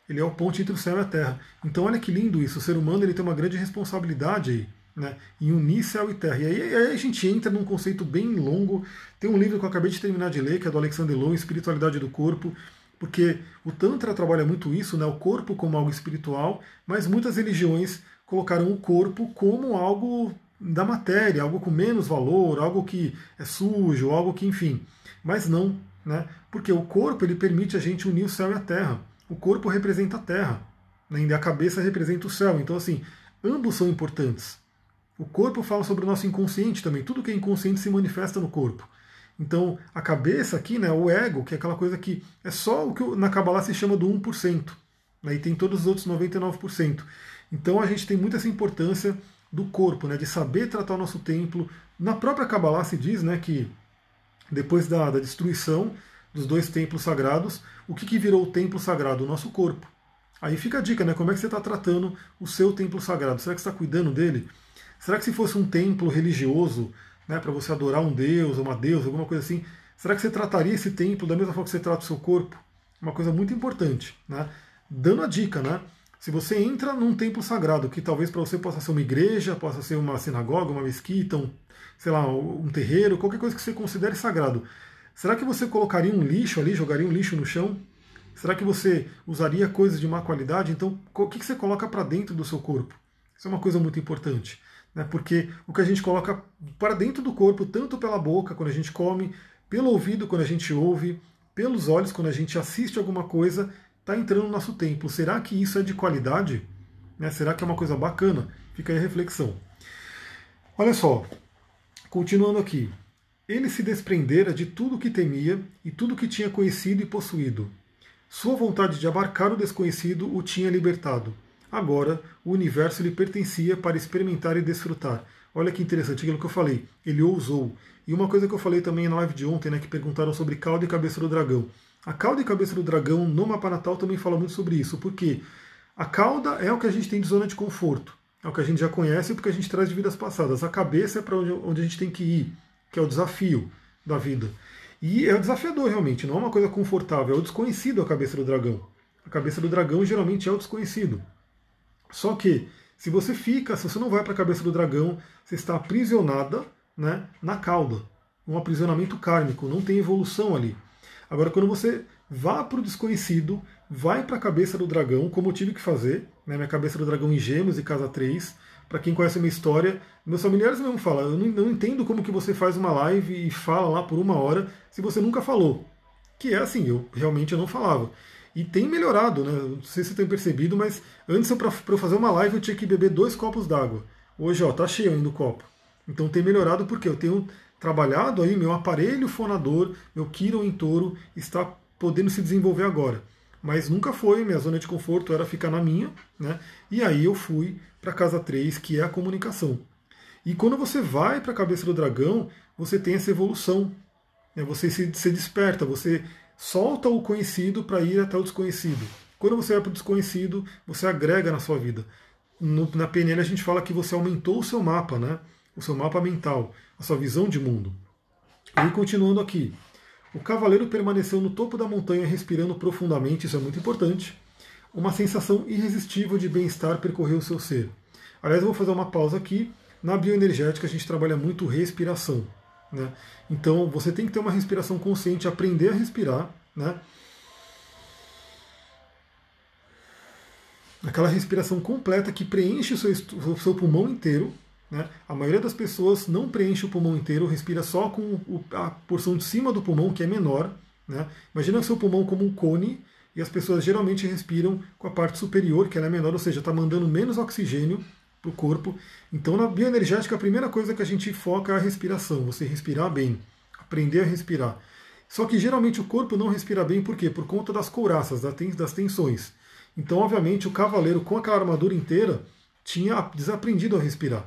Ele é o ponte entre o céu e a terra. Então olha que lindo isso. O ser humano ele tem uma grande responsabilidade aí né, em unir céu e terra. E aí, aí, a gente entra num conceito bem longo. Tem um livro que eu acabei de terminar de ler, que é do Alexander Lowen, Espiritualidade do Corpo, porque o Tantra trabalha muito isso, né, o corpo como algo espiritual, mas muitas religiões colocaram o corpo como algo da matéria, algo com menos valor, algo que é sujo, algo que, enfim. Mas não, né? Porque o corpo ele permite a gente unir o céu e a terra. O corpo representa a terra, né? e a cabeça representa o céu. Então, assim, ambos são importantes. O corpo fala sobre o nosso inconsciente também. Tudo que é inconsciente se manifesta no corpo. Então, a cabeça aqui, né, o ego, que é aquela coisa que é só o que na Kabbalah se chama do 1%. Né, e tem todos os outros 99%. Então, a gente tem muito essa importância do corpo, né, de saber tratar o nosso templo. Na própria Kabbalah se diz né, que depois da, da destruição dos dois templos sagrados, o que, que virou o templo sagrado? O nosso corpo. Aí fica a dica, né? Como é que você está tratando o seu templo sagrado? Será que você está cuidando dele? Será que se fosse um templo religioso, né, para você adorar um deus, uma deusa, alguma coisa assim, será que você trataria esse templo da mesma forma que você trata o seu corpo? Uma coisa muito importante, né? Dando a dica, né? Se você entra num templo sagrado, que talvez para você possa ser uma igreja, possa ser uma sinagoga, uma mesquita, um, sei lá, um terreiro, qualquer coisa que você considere sagrado, será que você colocaria um lixo ali, jogaria um lixo no chão? Será que você usaria coisas de má qualidade? Então, o que você coloca para dentro do seu corpo? Isso é uma coisa muito importante. Né? Porque o que a gente coloca para dentro do corpo, tanto pela boca, quando a gente come, pelo ouvido, quando a gente ouve, pelos olhos, quando a gente assiste alguma coisa, está entrando no nosso templo. Será que isso é de qualidade? Né? Será que é uma coisa bacana? Fica aí a reflexão. Olha só, continuando aqui. Ele se desprendera de tudo que temia e tudo que tinha conhecido e possuído. Sua vontade de abarcar o desconhecido o tinha libertado. Agora, o universo lhe pertencia para experimentar e desfrutar. Olha que interessante aquilo que eu falei. Ele ousou. E uma coisa que eu falei também na live de ontem, né, que perguntaram sobre cauda e cabeça do dragão. A cauda e cabeça do dragão no mapa natal também fala muito sobre isso, porque a cauda é o que a gente tem de zona de conforto, é o que a gente já conhece porque a gente traz de vidas passadas. A cabeça é para onde, onde a gente tem que ir, que é o desafio da vida. E é desafiador realmente, não é uma coisa confortável, é o desconhecido a cabeça do dragão. A cabeça do dragão geralmente é o desconhecido. Só que, se você fica, se você não vai para a cabeça do dragão, você está aprisionada né, na cauda. Um aprisionamento kármico, não tem evolução ali. Agora, quando você vá para o desconhecido, vai para a cabeça do dragão, como eu tive que fazer, né, minha cabeça do dragão em Gêmeos e Casa 3, para quem conhece a minha história, meus familiares mesmo falam, eu não, não, entendo como que você faz uma live e fala lá por uma hora se você nunca falou. Que é assim, eu realmente não falava. E tem melhorado, né? Não sei se você tem percebido, mas antes para eu fazer uma live eu tinha que beber dois copos d'água. Hoje, ó, tá cheio ainda o copo. Então tem melhorado porque eu tenho trabalhado aí, meu aparelho fonador, meu Kiron em touro, está podendo se desenvolver agora. Mas nunca foi, minha zona de conforto era ficar na minha, né? E aí eu fui para casa 3, que é a comunicação. E quando você vai para a cabeça do dragão, você tem essa evolução. Né? Você se, se desperta, você solta o conhecido para ir até o desconhecido. Quando você vai para o desconhecido, você agrega na sua vida. No, na PNL a gente fala que você aumentou o seu mapa, né? o seu mapa mental, a sua visão de mundo. E continuando aqui, o cavaleiro permaneceu no topo da montanha respirando profundamente, isso é muito importante. Uma sensação irresistível de bem-estar percorreu o seu ser. Aliás, eu vou fazer uma pausa aqui. Na bioenergética a gente trabalha muito respiração. Né? Então você tem que ter uma respiração consciente, aprender a respirar. Né? Aquela respiração completa que preenche o seu, o seu pulmão inteiro né? A maioria das pessoas não preenche o pulmão inteiro, respira só com a porção de cima do pulmão, que é menor. Né? Imagina o seu pulmão como um cone, e as pessoas geralmente respiram com a parte superior, que ela é menor, ou seja, está mandando menos oxigênio para o corpo. Então, na bioenergética, a primeira coisa que a gente foca é a respiração, você respirar bem, aprender a respirar. Só que geralmente o corpo não respira bem, por quê? Por conta das couraças, das tensões. Então, obviamente, o cavaleiro com aquela armadura inteira tinha desaprendido a respirar.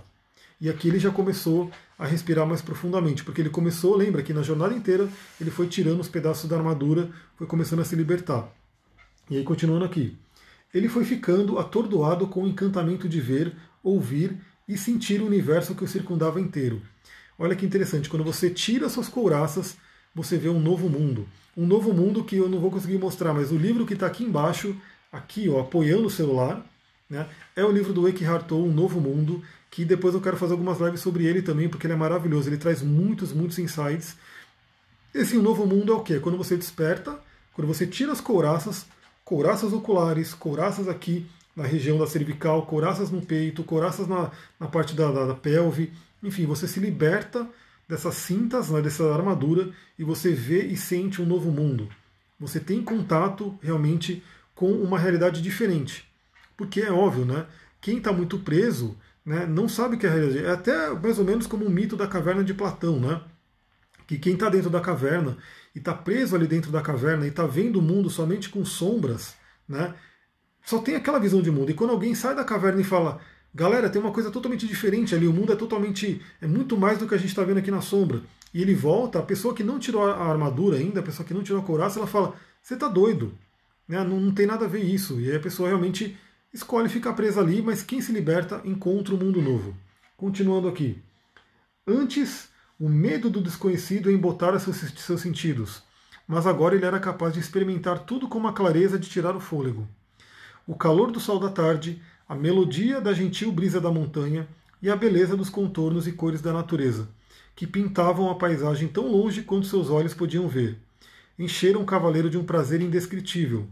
E aqui ele já começou a respirar mais profundamente, porque ele começou, lembra que na jornada inteira ele foi tirando os pedaços da armadura, foi começando a se libertar. E aí, continuando aqui. Ele foi ficando atordoado com o encantamento de ver, ouvir e sentir o universo que o circundava inteiro. Olha que interessante, quando você tira suas couraças, você vê um novo mundo. Um novo mundo que eu não vou conseguir mostrar, mas o livro que está aqui embaixo, aqui ó, apoiando o celular, né, é o livro do Eckhart Tolle, Um Novo Mundo, que depois eu quero fazer algumas lives sobre ele também, porque ele é maravilhoso, ele traz muitos, muitos insights. Esse novo mundo é o quê? Quando você desperta, quando você tira as couraças, couraças oculares, couraças aqui na região da cervical, couraças no peito, couraças na, na parte da, da, da pelve, enfim, você se liberta dessas cintas, né, dessa armadura, e você vê e sente um novo mundo. Você tem contato realmente com uma realidade diferente. Porque é óbvio, né? Quem está muito preso né, não sabe que é a realidade. É até mais ou menos como um mito da caverna de Platão, né? Que quem está dentro da caverna e está preso ali dentro da caverna e está vendo o mundo somente com sombras, né? Só tem aquela visão de mundo. E quando alguém sai da caverna e fala, galera, tem uma coisa totalmente diferente ali, o mundo é totalmente, é muito mais do que a gente está vendo aqui na sombra. E ele volta, a pessoa que não tirou a armadura ainda, a pessoa que não tirou a couraça, ela fala: Você está doido, né? não, não tem nada a ver isso. E aí a pessoa realmente escolhe ficar presa ali, mas quem se liberta encontra um mundo novo. Continuando aqui. Antes, o medo do desconhecido embotara seus, seus sentidos, mas agora ele era capaz de experimentar tudo com uma clareza de tirar o fôlego. O calor do sol da tarde, a melodia da gentil brisa da montanha e a beleza dos contornos e cores da natureza, que pintavam a paisagem tão longe quanto seus olhos podiam ver. Encheram o cavaleiro de um prazer indescritível.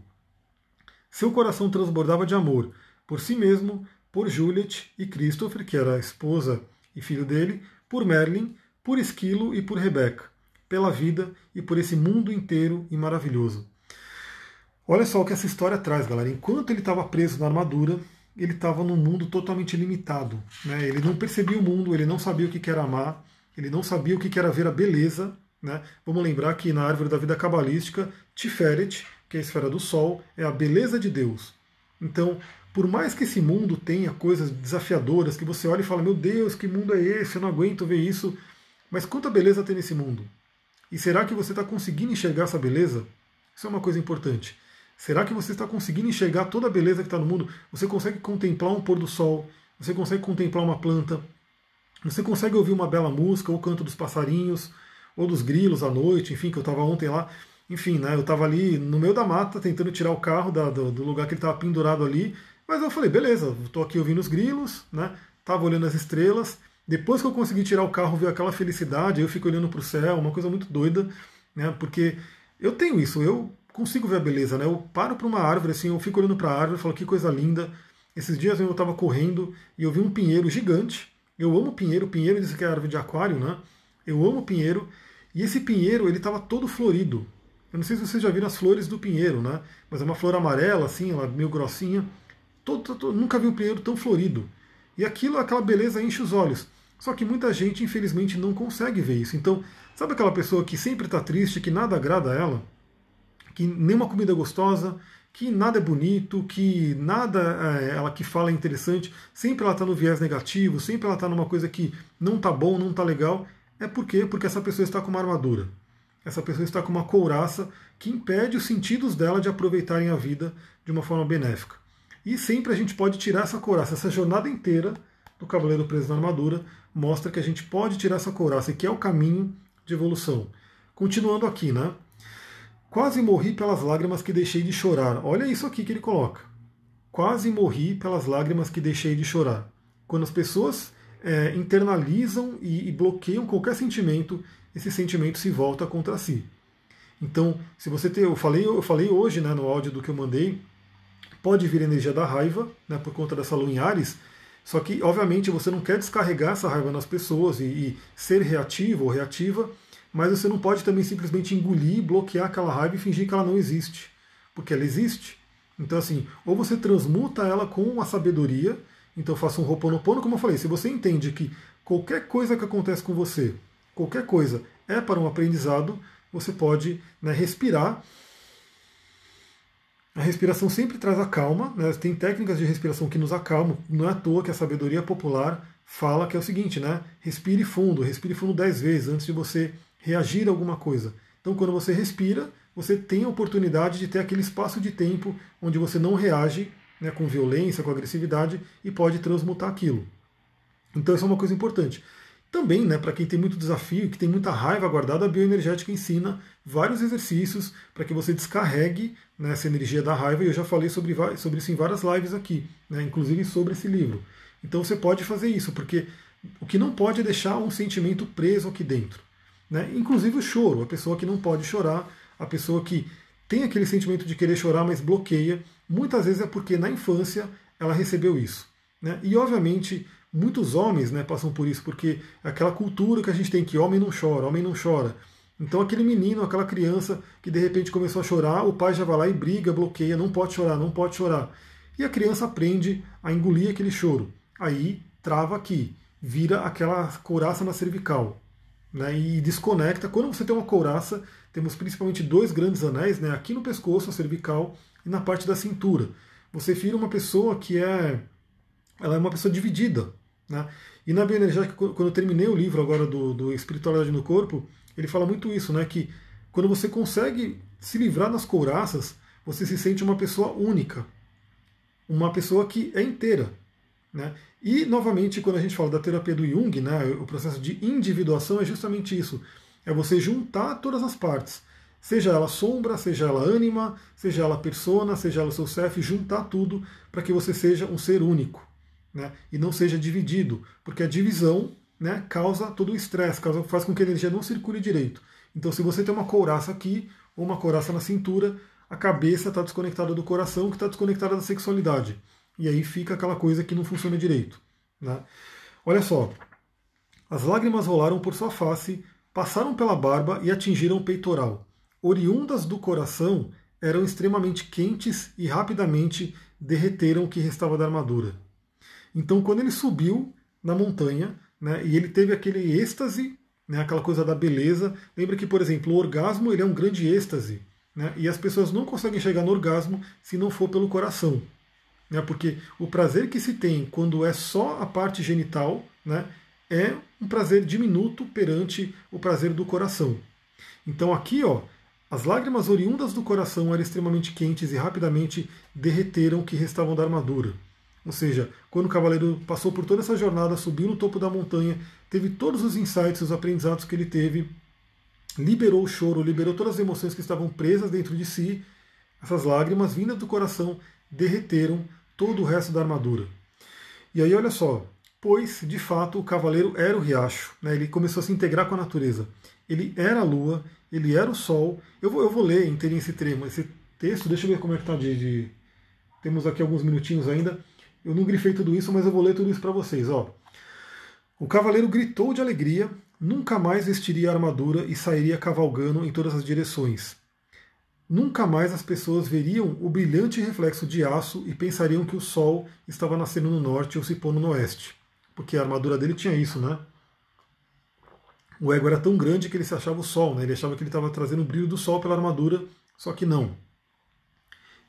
Seu coração transbordava de amor, por si mesmo, por Juliet e Christopher, que era a esposa e filho dele, por Merlin, por Esquilo e por Rebeca, pela vida e por esse mundo inteiro e maravilhoso. Olha só o que essa história traz, galera. Enquanto ele estava preso na armadura, ele estava num mundo totalmente limitado. Né? Ele não percebia o mundo, ele não sabia o que era amar, ele não sabia o que era ver a beleza. Né? Vamos lembrar que na árvore da vida cabalística, Tiferet, que é a esfera do Sol, é a beleza de Deus. Então, por mais que esse mundo tenha coisas desafiadoras, que você olha e fala, meu Deus, que mundo é esse? Eu não aguento ver isso. Mas quanta beleza tem nesse mundo? E será que você está conseguindo enxergar essa beleza? Isso é uma coisa importante. Será que você está conseguindo enxergar toda a beleza que está no mundo? Você consegue contemplar um pôr do sol? Você consegue contemplar uma planta? Você consegue ouvir uma bela música, ou o canto dos passarinhos, ou dos grilos à noite, enfim, que eu estava ontem lá. Enfim, né, eu estava ali no meio da mata, tentando tirar o carro da, do, do, lugar que ele estava pendurado ali, mas eu falei, beleza, estou aqui ouvindo os grilos, né? Tava olhando as estrelas. Depois que eu consegui tirar o carro, ver aquela felicidade, eu fico olhando para o céu, uma coisa muito doida, né? Porque eu tenho isso, eu consigo ver a beleza, né? Eu paro para uma árvore, assim, eu fico olhando para a árvore e falo que coisa linda. Esses dias eu estava correndo e eu vi um pinheiro gigante. Eu amo pinheiro, pinheiro diz que é árvore de aquário, né? Eu amo pinheiro. E esse pinheiro, ele estava todo florido. Eu não sei se vocês já viram as flores do pinheiro, né? Mas é uma flor amarela, assim, ela meio grossinha. Todo, todo, nunca vi um pinheiro tão florido. E aquilo, aquela beleza enche os olhos. Só que muita gente, infelizmente, não consegue ver isso. Então, sabe aquela pessoa que sempre está triste, que nada agrada a ela? Que nenhuma comida é gostosa, que nada é bonito, que nada é, ela que fala é interessante, sempre ela está no viés negativo, sempre ela está numa coisa que não está bom, não está legal. É por quê? Porque essa pessoa está com uma armadura. Essa pessoa está com uma couraça que impede os sentidos dela de aproveitarem a vida de uma forma benéfica. E sempre a gente pode tirar essa couraça. Essa jornada inteira do Cavaleiro Preso na Armadura mostra que a gente pode tirar essa couraça e que é o caminho de evolução. Continuando aqui, né? Quase morri pelas lágrimas que deixei de chorar. Olha isso aqui que ele coloca. Quase morri pelas lágrimas que deixei de chorar. Quando as pessoas é, internalizam e, e bloqueiam qualquer sentimento, esse sentimento se volta contra si. Então, se você ter, eu falei, eu falei hoje, né, no áudio do que eu mandei, pode vir energia da raiva, né, por conta dessa lua em Ares, só que, obviamente, você não quer descarregar essa raiva nas pessoas e, e ser reativo ou reativa, mas você não pode também simplesmente engolir, bloquear aquela raiva e fingir que ela não existe, porque ela existe. Então, assim, ou você transmuta ela com a sabedoria, então faça um roponopono, como eu falei, se você entende que qualquer coisa que acontece com você, qualquer coisa é para um aprendizado, você pode né, respirar a respiração sempre traz a calma, né? tem técnicas de respiração que nos acalmam, não é à toa que a sabedoria popular fala que é o seguinte, né? Respire fundo, respire fundo dez vezes antes de você reagir a alguma coisa. Então, quando você respira, você tem a oportunidade de ter aquele espaço de tempo onde você não reage né, com violência, com agressividade e pode transmutar aquilo. Então, isso é uma coisa importante. Também, né, para quem tem muito desafio, que tem muita raiva guardada, a bioenergética ensina vários exercícios para que você descarregue né, essa energia da raiva, e eu já falei sobre, sobre isso em várias lives aqui, né, inclusive sobre esse livro. Então você pode fazer isso, porque o que não pode é deixar um sentimento preso aqui dentro. Né? Inclusive o choro, a pessoa que não pode chorar, a pessoa que tem aquele sentimento de querer chorar, mas bloqueia, muitas vezes é porque na infância ela recebeu isso. Né? E obviamente muitos homens né, passam por isso, porque é aquela cultura que a gente tem que homem não chora, homem não chora. Então aquele menino, aquela criança que de repente começou a chorar, o pai já vai lá e briga, bloqueia, não pode chorar, não pode chorar. E a criança aprende a engolir aquele choro. Aí trava aqui, vira aquela couraça na cervical. Né, e desconecta. Quando você tem uma couraça, temos principalmente dois grandes anéis, né, aqui no pescoço, a cervical, e na parte da cintura. Você vira uma pessoa que é, ela é uma pessoa dividida. Né? E na bioenergética, quando eu terminei o livro agora do, do Espiritualidade no Corpo, ele fala muito isso, né? que quando você consegue se livrar das couraças, você se sente uma pessoa única, uma pessoa que é inteira. Né? E, novamente, quando a gente fala da terapia do Jung, né, o processo de individuação é justamente isso. É você juntar todas as partes. Seja ela sombra, seja ela ânima, seja ela persona, seja ela seu self, juntar tudo para que você seja um ser único. Né? E não seja dividido. Porque a divisão né, causa todo o estresse, faz com que a energia não circule direito. Então, se você tem uma couraça aqui, ou uma couraça na cintura, a cabeça está desconectada do coração, que está desconectada da sexualidade. E aí fica aquela coisa que não funciona direito. Né? Olha só, as lágrimas rolaram por sua face, passaram pela barba e atingiram o peitoral. Oriundas do coração, eram extremamente quentes e rapidamente derreteram o que restava da armadura. Então, quando ele subiu na montanha, né, e ele teve aquele êxtase, né, aquela coisa da beleza, lembra que, por exemplo, o orgasmo ele é um grande êxtase. Né, e as pessoas não conseguem chegar no orgasmo se não for pelo coração né? porque o prazer que se tem quando é só a parte genital né, é um prazer diminuto perante o prazer do coração. Então aqui, ó, as lágrimas oriundas do coração eram extremamente quentes e rapidamente derreteram o que restavam da armadura. Ou seja, quando o cavaleiro passou por toda essa jornada, subiu no topo da montanha, teve todos os insights, os aprendizados que ele teve, liberou o choro, liberou todas as emoções que estavam presas dentro de si, essas lágrimas vindas do coração derreteram todo o resto da armadura. E aí, olha só, pois de fato o cavaleiro era o riacho, né? ele começou a se integrar com a natureza. Ele era a lua, ele era o sol. Eu vou, eu vou ler inteirinho esse tremo, esse texto, deixa eu ver como é que está de, de, Temos aqui alguns minutinhos ainda. Eu não grifei tudo isso, mas eu vou ler tudo isso para vocês. Ó. O cavaleiro gritou de alegria, nunca mais vestiria a armadura e sairia cavalgando em todas as direções. Nunca mais as pessoas veriam o brilhante reflexo de aço e pensariam que o Sol estava nascendo no norte ou se pondo no oeste. Porque a armadura dele tinha isso, né? O ego era tão grande que ele se achava o Sol, né? ele achava que ele estava trazendo o brilho do Sol pela armadura, só que não.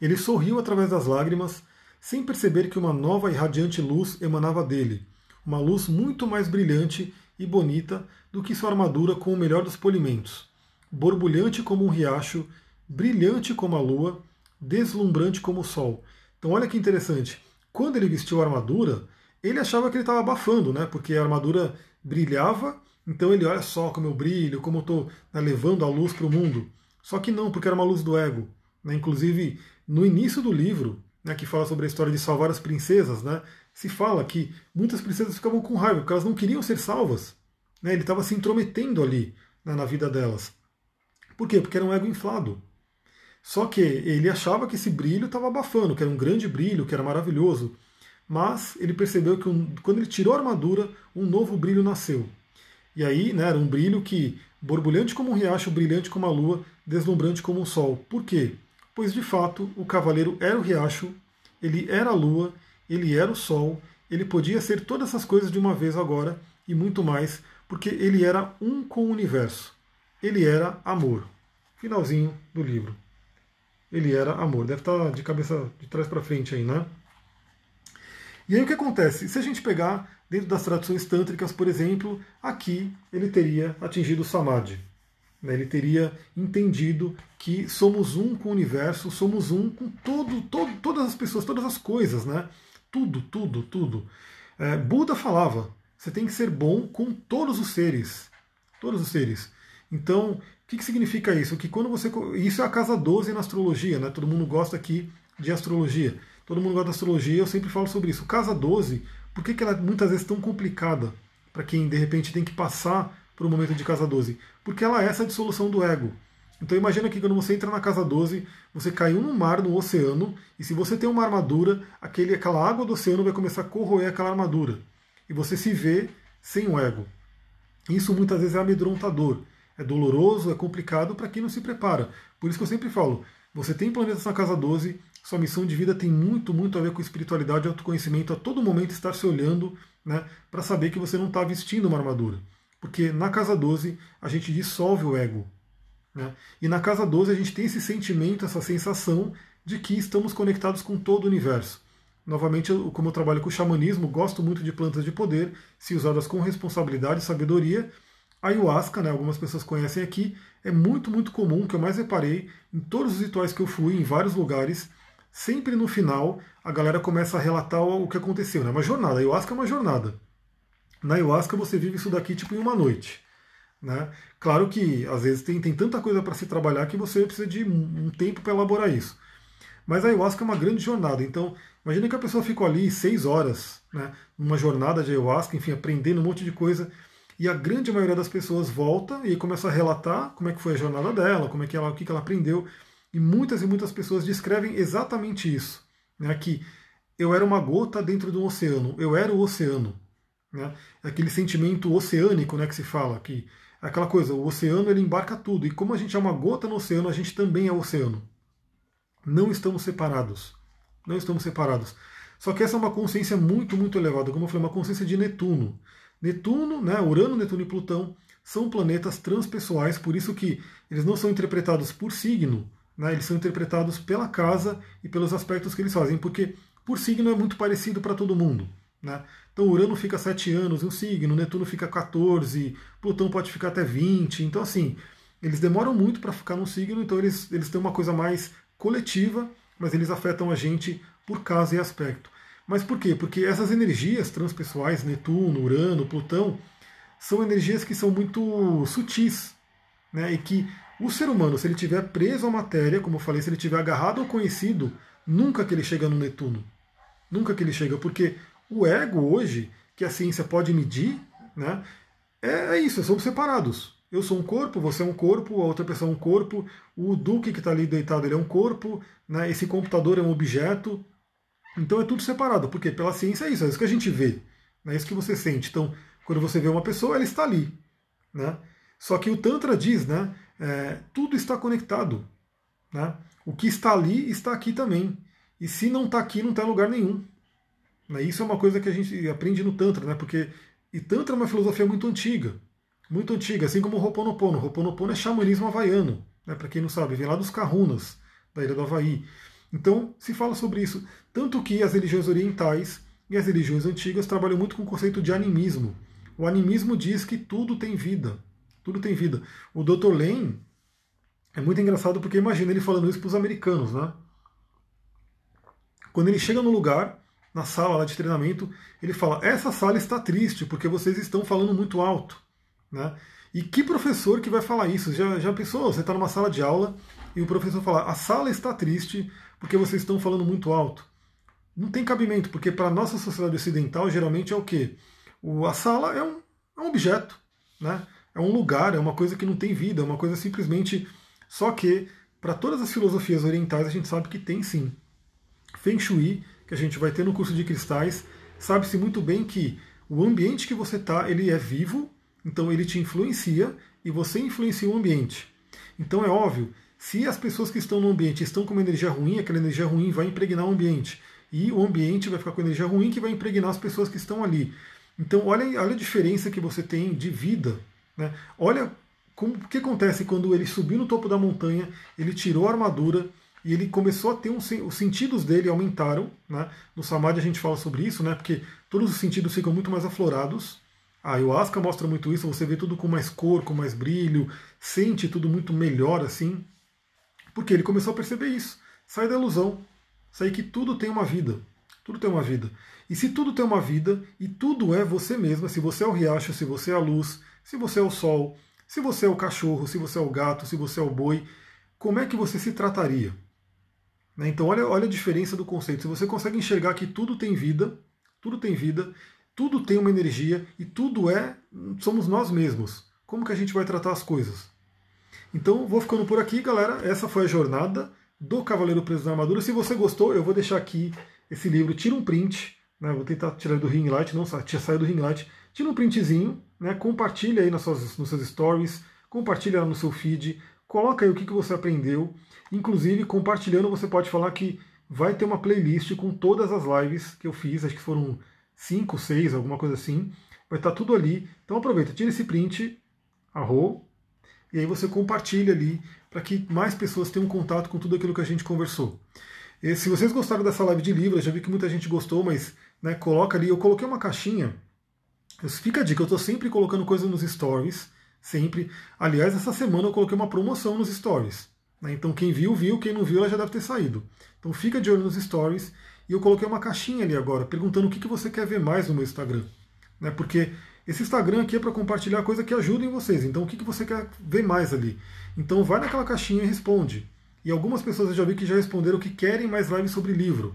Ele sorriu através das lágrimas, sem perceber que uma nova e radiante luz emanava dele, uma luz muito mais brilhante e bonita do que sua armadura com o melhor dos polimentos, borbulhante como um riacho brilhante como a lua, deslumbrante como o sol. Então olha que interessante. Quando ele vestiu a armadura, ele achava que ele estava abafando, né? Porque a armadura brilhava, então ele olha só como eu brilho, como eu estou né, levando a luz para o mundo. Só que não, porque era uma luz do ego. Né? Inclusive, no início do livro, né, que fala sobre a história de salvar as princesas, né, se fala que muitas princesas ficavam com raiva, porque elas não queriam ser salvas. Né? Ele estava se intrometendo ali né, na vida delas. Por quê? Porque era um ego inflado. Só que ele achava que esse brilho estava abafando, que era um grande brilho, que era maravilhoso. Mas ele percebeu que um, quando ele tirou a armadura, um novo brilho nasceu. E aí, né, era um brilho que, borbulhante como um riacho, brilhante como a lua, deslumbrante como o sol. Por quê? Pois de fato o cavaleiro era o riacho, ele era a lua, ele era o sol, ele podia ser todas essas coisas de uma vez agora e muito mais, porque ele era um com o universo. Ele era amor. Finalzinho do livro ele era amor. Deve estar de cabeça de trás para frente aí, né? E aí o que acontece? Se a gente pegar dentro das tradições tântricas, por exemplo, aqui ele teria atingido o samadhi. Né? Ele teria entendido que somos um com o universo, somos um com todo, todo, todas as pessoas, todas as coisas, né? Tudo, tudo, tudo. É, Buda falava: você tem que ser bom com todos os seres. Todos os seres. Então, o que, que significa isso? Que quando você. Isso é a casa 12 na astrologia, né? Todo mundo gosta aqui de astrologia. Todo mundo gosta de astrologia, eu sempre falo sobre isso. Casa 12, por que, que ela é muitas vezes tão complicada para quem de repente tem que passar por um momento de casa 12? Porque ela é essa dissolução do ego. Então imagina que quando você entra na casa 12, você caiu no mar, no oceano, e se você tem uma armadura, aquele, aquela água do oceano vai começar a corroer aquela armadura. E você se vê sem o ego. Isso muitas vezes é amedrontador é doloroso, é complicado para quem não se prepara. Por isso que eu sempre falo, você tem planetas na casa 12, sua missão de vida tem muito, muito a ver com espiritualidade e autoconhecimento, a todo momento estar se olhando né, para saber que você não está vestindo uma armadura. Porque na casa 12 a gente dissolve o ego. Né? E na casa 12 a gente tem esse sentimento, essa sensação de que estamos conectados com todo o universo. Novamente, como eu trabalho com xamanismo, gosto muito de plantas de poder, se usadas com responsabilidade e sabedoria. A ayahuasca, né, algumas pessoas conhecem aqui, é muito, muito comum, que eu mais reparei em todos os rituais que eu fui, em vários lugares. Sempre no final, a galera começa a relatar o que aconteceu. É né? uma jornada. A ayahuasca é uma jornada. Na ayahuasca você vive isso daqui tipo em uma noite. Né? Claro que às vezes tem, tem tanta coisa para se trabalhar que você precisa de um tempo para elaborar isso. Mas a ayahuasca é uma grande jornada. Então, imagine que a pessoa ficou ali seis horas, né, numa jornada de ayahuasca, enfim, aprendendo um monte de coisa. E a grande maioria das pessoas volta e começa a relatar como é que foi a jornada dela, como é que ela, o que ela aprendeu. E muitas e muitas pessoas descrevem exatamente isso. Né, que eu era uma gota dentro de um oceano, eu era o oceano. Né? Aquele sentimento oceânico né, que se fala, que é aquela coisa, o oceano ele embarca tudo, e como a gente é uma gota no oceano, a gente também é oceano. Não estamos separados. Não estamos separados. Só que essa é uma consciência muito, muito elevada, como eu falei, uma consciência de Netuno. Netuno, né, Urano, Netuno e Plutão são planetas transpessoais, por isso que eles não são interpretados por signo, né, eles são interpretados pela casa e pelos aspectos que eles fazem, porque por signo é muito parecido para todo mundo. Né? Então Urano fica 7 anos em um signo, Netuno fica 14, Plutão pode ficar até 20. Então, assim, eles demoram muito para ficar no signo, então eles, eles têm uma coisa mais coletiva, mas eles afetam a gente por causa e aspecto. Mas por quê? Porque essas energias transpessoais, Netuno, Urano, Plutão, são energias que são muito sutis. Né? E que o ser humano, se ele estiver preso à matéria, como eu falei, se ele estiver agarrado ao conhecido, nunca que ele chega no Netuno. Nunca que ele chega, porque o ego hoje, que a ciência pode medir, né, é, é isso, somos separados. Eu sou um corpo, você é um corpo, a outra pessoa é um corpo, o Duque que está ali deitado ele é um corpo, né, esse computador é um objeto. Então é tudo separado, porque pela ciência é isso, é isso que a gente vê, é isso que você sente. Então, quando você vê uma pessoa, ela está ali. Né? Só que o Tantra diz, né, é, tudo está conectado. Né? O que está ali está aqui também. E se não está aqui, não está em lugar nenhum. Né? Isso é uma coisa que a gente aprende no Tantra, né? porque e Tantra é uma filosofia muito antiga, muito antiga, assim como o Ho'oponopono. O Ho'oponopono é xamanismo havaiano, né? para quem não sabe, vem lá dos Kahunas, da ilha do Havaí. Então, se fala sobre isso. Tanto que as religiões orientais e as religiões antigas trabalham muito com o conceito de animismo. O animismo diz que tudo tem vida. Tudo tem vida. O Dr. Lane é muito engraçado porque imagina ele falando isso para os americanos, né? Quando ele chega no lugar, na sala lá de treinamento, ele fala: essa sala está triste porque vocês estão falando muito alto. Né? E que professor que vai falar isso? Já, já pensou? Você está numa sala de aula e o professor fala: a sala está triste porque vocês estão falando muito alto. Não tem cabimento, porque para a nossa sociedade ocidental geralmente é o quê? O, a sala é um, é um objeto, né? é um lugar, é uma coisa que não tem vida, é uma coisa simplesmente. Só que para todas as filosofias orientais a gente sabe que tem sim. Feng Shui que a gente vai ter no curso de cristais, sabe-se muito bem que o ambiente que você está, ele é vivo, então ele te influencia e você influencia o ambiente. Então é óbvio, se as pessoas que estão no ambiente estão com uma energia ruim, aquela energia ruim vai impregnar o ambiente. E o ambiente vai ficar com energia ruim que vai impregnar as pessoas que estão ali. Então olha, olha a diferença que você tem de vida. Né? Olha como, o que acontece quando ele subiu no topo da montanha, ele tirou a armadura, e ele começou a ter um, os sentidos dele aumentaram, né? No Samadhi a gente fala sobre isso, né? Porque todos os sentidos ficam muito mais aflorados. A ayahuasca mostra muito isso, você vê tudo com mais cor, com mais brilho, sente tudo muito melhor assim. Porque ele começou a perceber isso. Sai da ilusão, sai que tudo tem uma vida. Tudo tem uma vida. E se tudo tem uma vida, e tudo é você mesma, se você é o riacho, se você é a luz, se você é o sol, se você é o cachorro, se você é o gato, se você é o boi, como é que você se trataria? Né? Então olha, olha a diferença do conceito. Se você consegue enxergar que tudo tem vida, tudo tem vida, tudo tem uma energia e tudo é, somos nós mesmos. Como que a gente vai tratar as coisas? Então vou ficando por aqui, galera. Essa foi a jornada do Cavaleiro Preso na Armadura. Se você gostou, eu vou deixar aqui esse livro. Tira um print, né? Vou tentar tirar do ring light, não tinha saído do ring light. Tira um printzinho, né? Compartilha aí nas suas, nos seus stories, compartilha no seu feed, coloca aí o que, que você aprendeu. Inclusive, compartilhando, você pode falar que vai ter uma playlist com todas as lives que eu fiz, acho que foram 5, 6, alguma coisa assim. Vai estar tudo ali. Então aproveita, tira esse print, arro, e aí você compartilha ali para que mais pessoas tenham contato com tudo aquilo que a gente conversou. E se vocês gostaram dessa live de livro, eu já vi que muita gente gostou, mas né, coloca ali, eu coloquei uma caixinha. Fica a dica, eu estou sempre colocando coisas nos stories, sempre. Aliás, essa semana eu coloquei uma promoção nos stories. Né, então quem viu, viu, quem não viu, ela já deve ter saído. Então fica de olho nos stories. E eu coloquei uma caixinha ali agora, perguntando o que, que você quer ver mais no meu Instagram. Né, porque esse Instagram aqui é para compartilhar coisa que ajuda em vocês. Então, o que, que você quer ver mais ali? Então, vai naquela caixinha e responde. E algumas pessoas eu já vi que já responderam que querem mais lives sobre livro.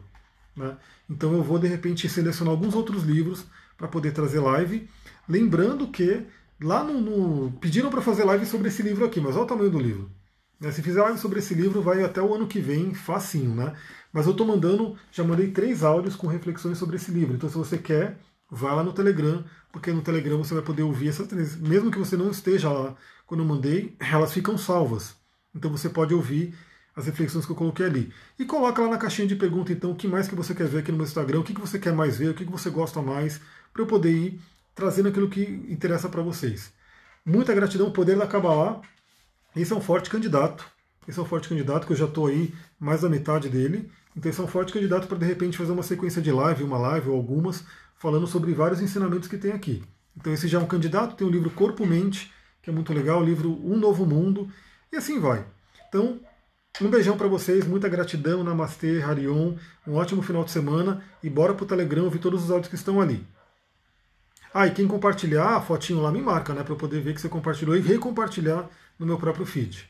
Né? Então, eu vou, de repente, selecionar alguns outros livros para poder trazer live. Lembrando que lá no. no... pediram para fazer live sobre esse livro aqui, mas olha o tamanho do livro. Né? Se fizer live sobre esse livro, vai até o ano que vem, facinho, né? Mas eu estou mandando, já mandei três áudios com reflexões sobre esse livro. Então, se você quer, vá lá no Telegram, porque no Telegram você vai poder ouvir essas três. Mesmo que você não esteja lá quando eu mandei, elas ficam salvas. Então você pode ouvir as reflexões que eu coloquei ali. E coloca lá na caixinha de pergunta, então, o que mais que você quer ver aqui no meu Instagram, o que, que você quer mais ver, o que, que você gosta mais, para eu poder ir trazendo aquilo que interessa para vocês. Muita gratidão, o poder da Kabbalah. Esse é um forte candidato. Esse é um forte candidato, que eu já estou aí mais da metade dele. Então esse é um forte candidato para de repente fazer uma sequência de live, uma live ou algumas, falando sobre vários ensinamentos que tem aqui. Então esse já é um candidato, tem o livro Corpo Mente, que é muito legal, o livro Um Novo Mundo, e assim vai. Então, um beijão para vocês, muita gratidão, Namastê, Harion, um ótimo final de semana e bora pro Telegram ouvir todos os áudios que estão ali. Ah, e quem compartilhar a fotinho lá me marca, né, para eu poder ver que você compartilhou e recompartilhar no meu próprio feed.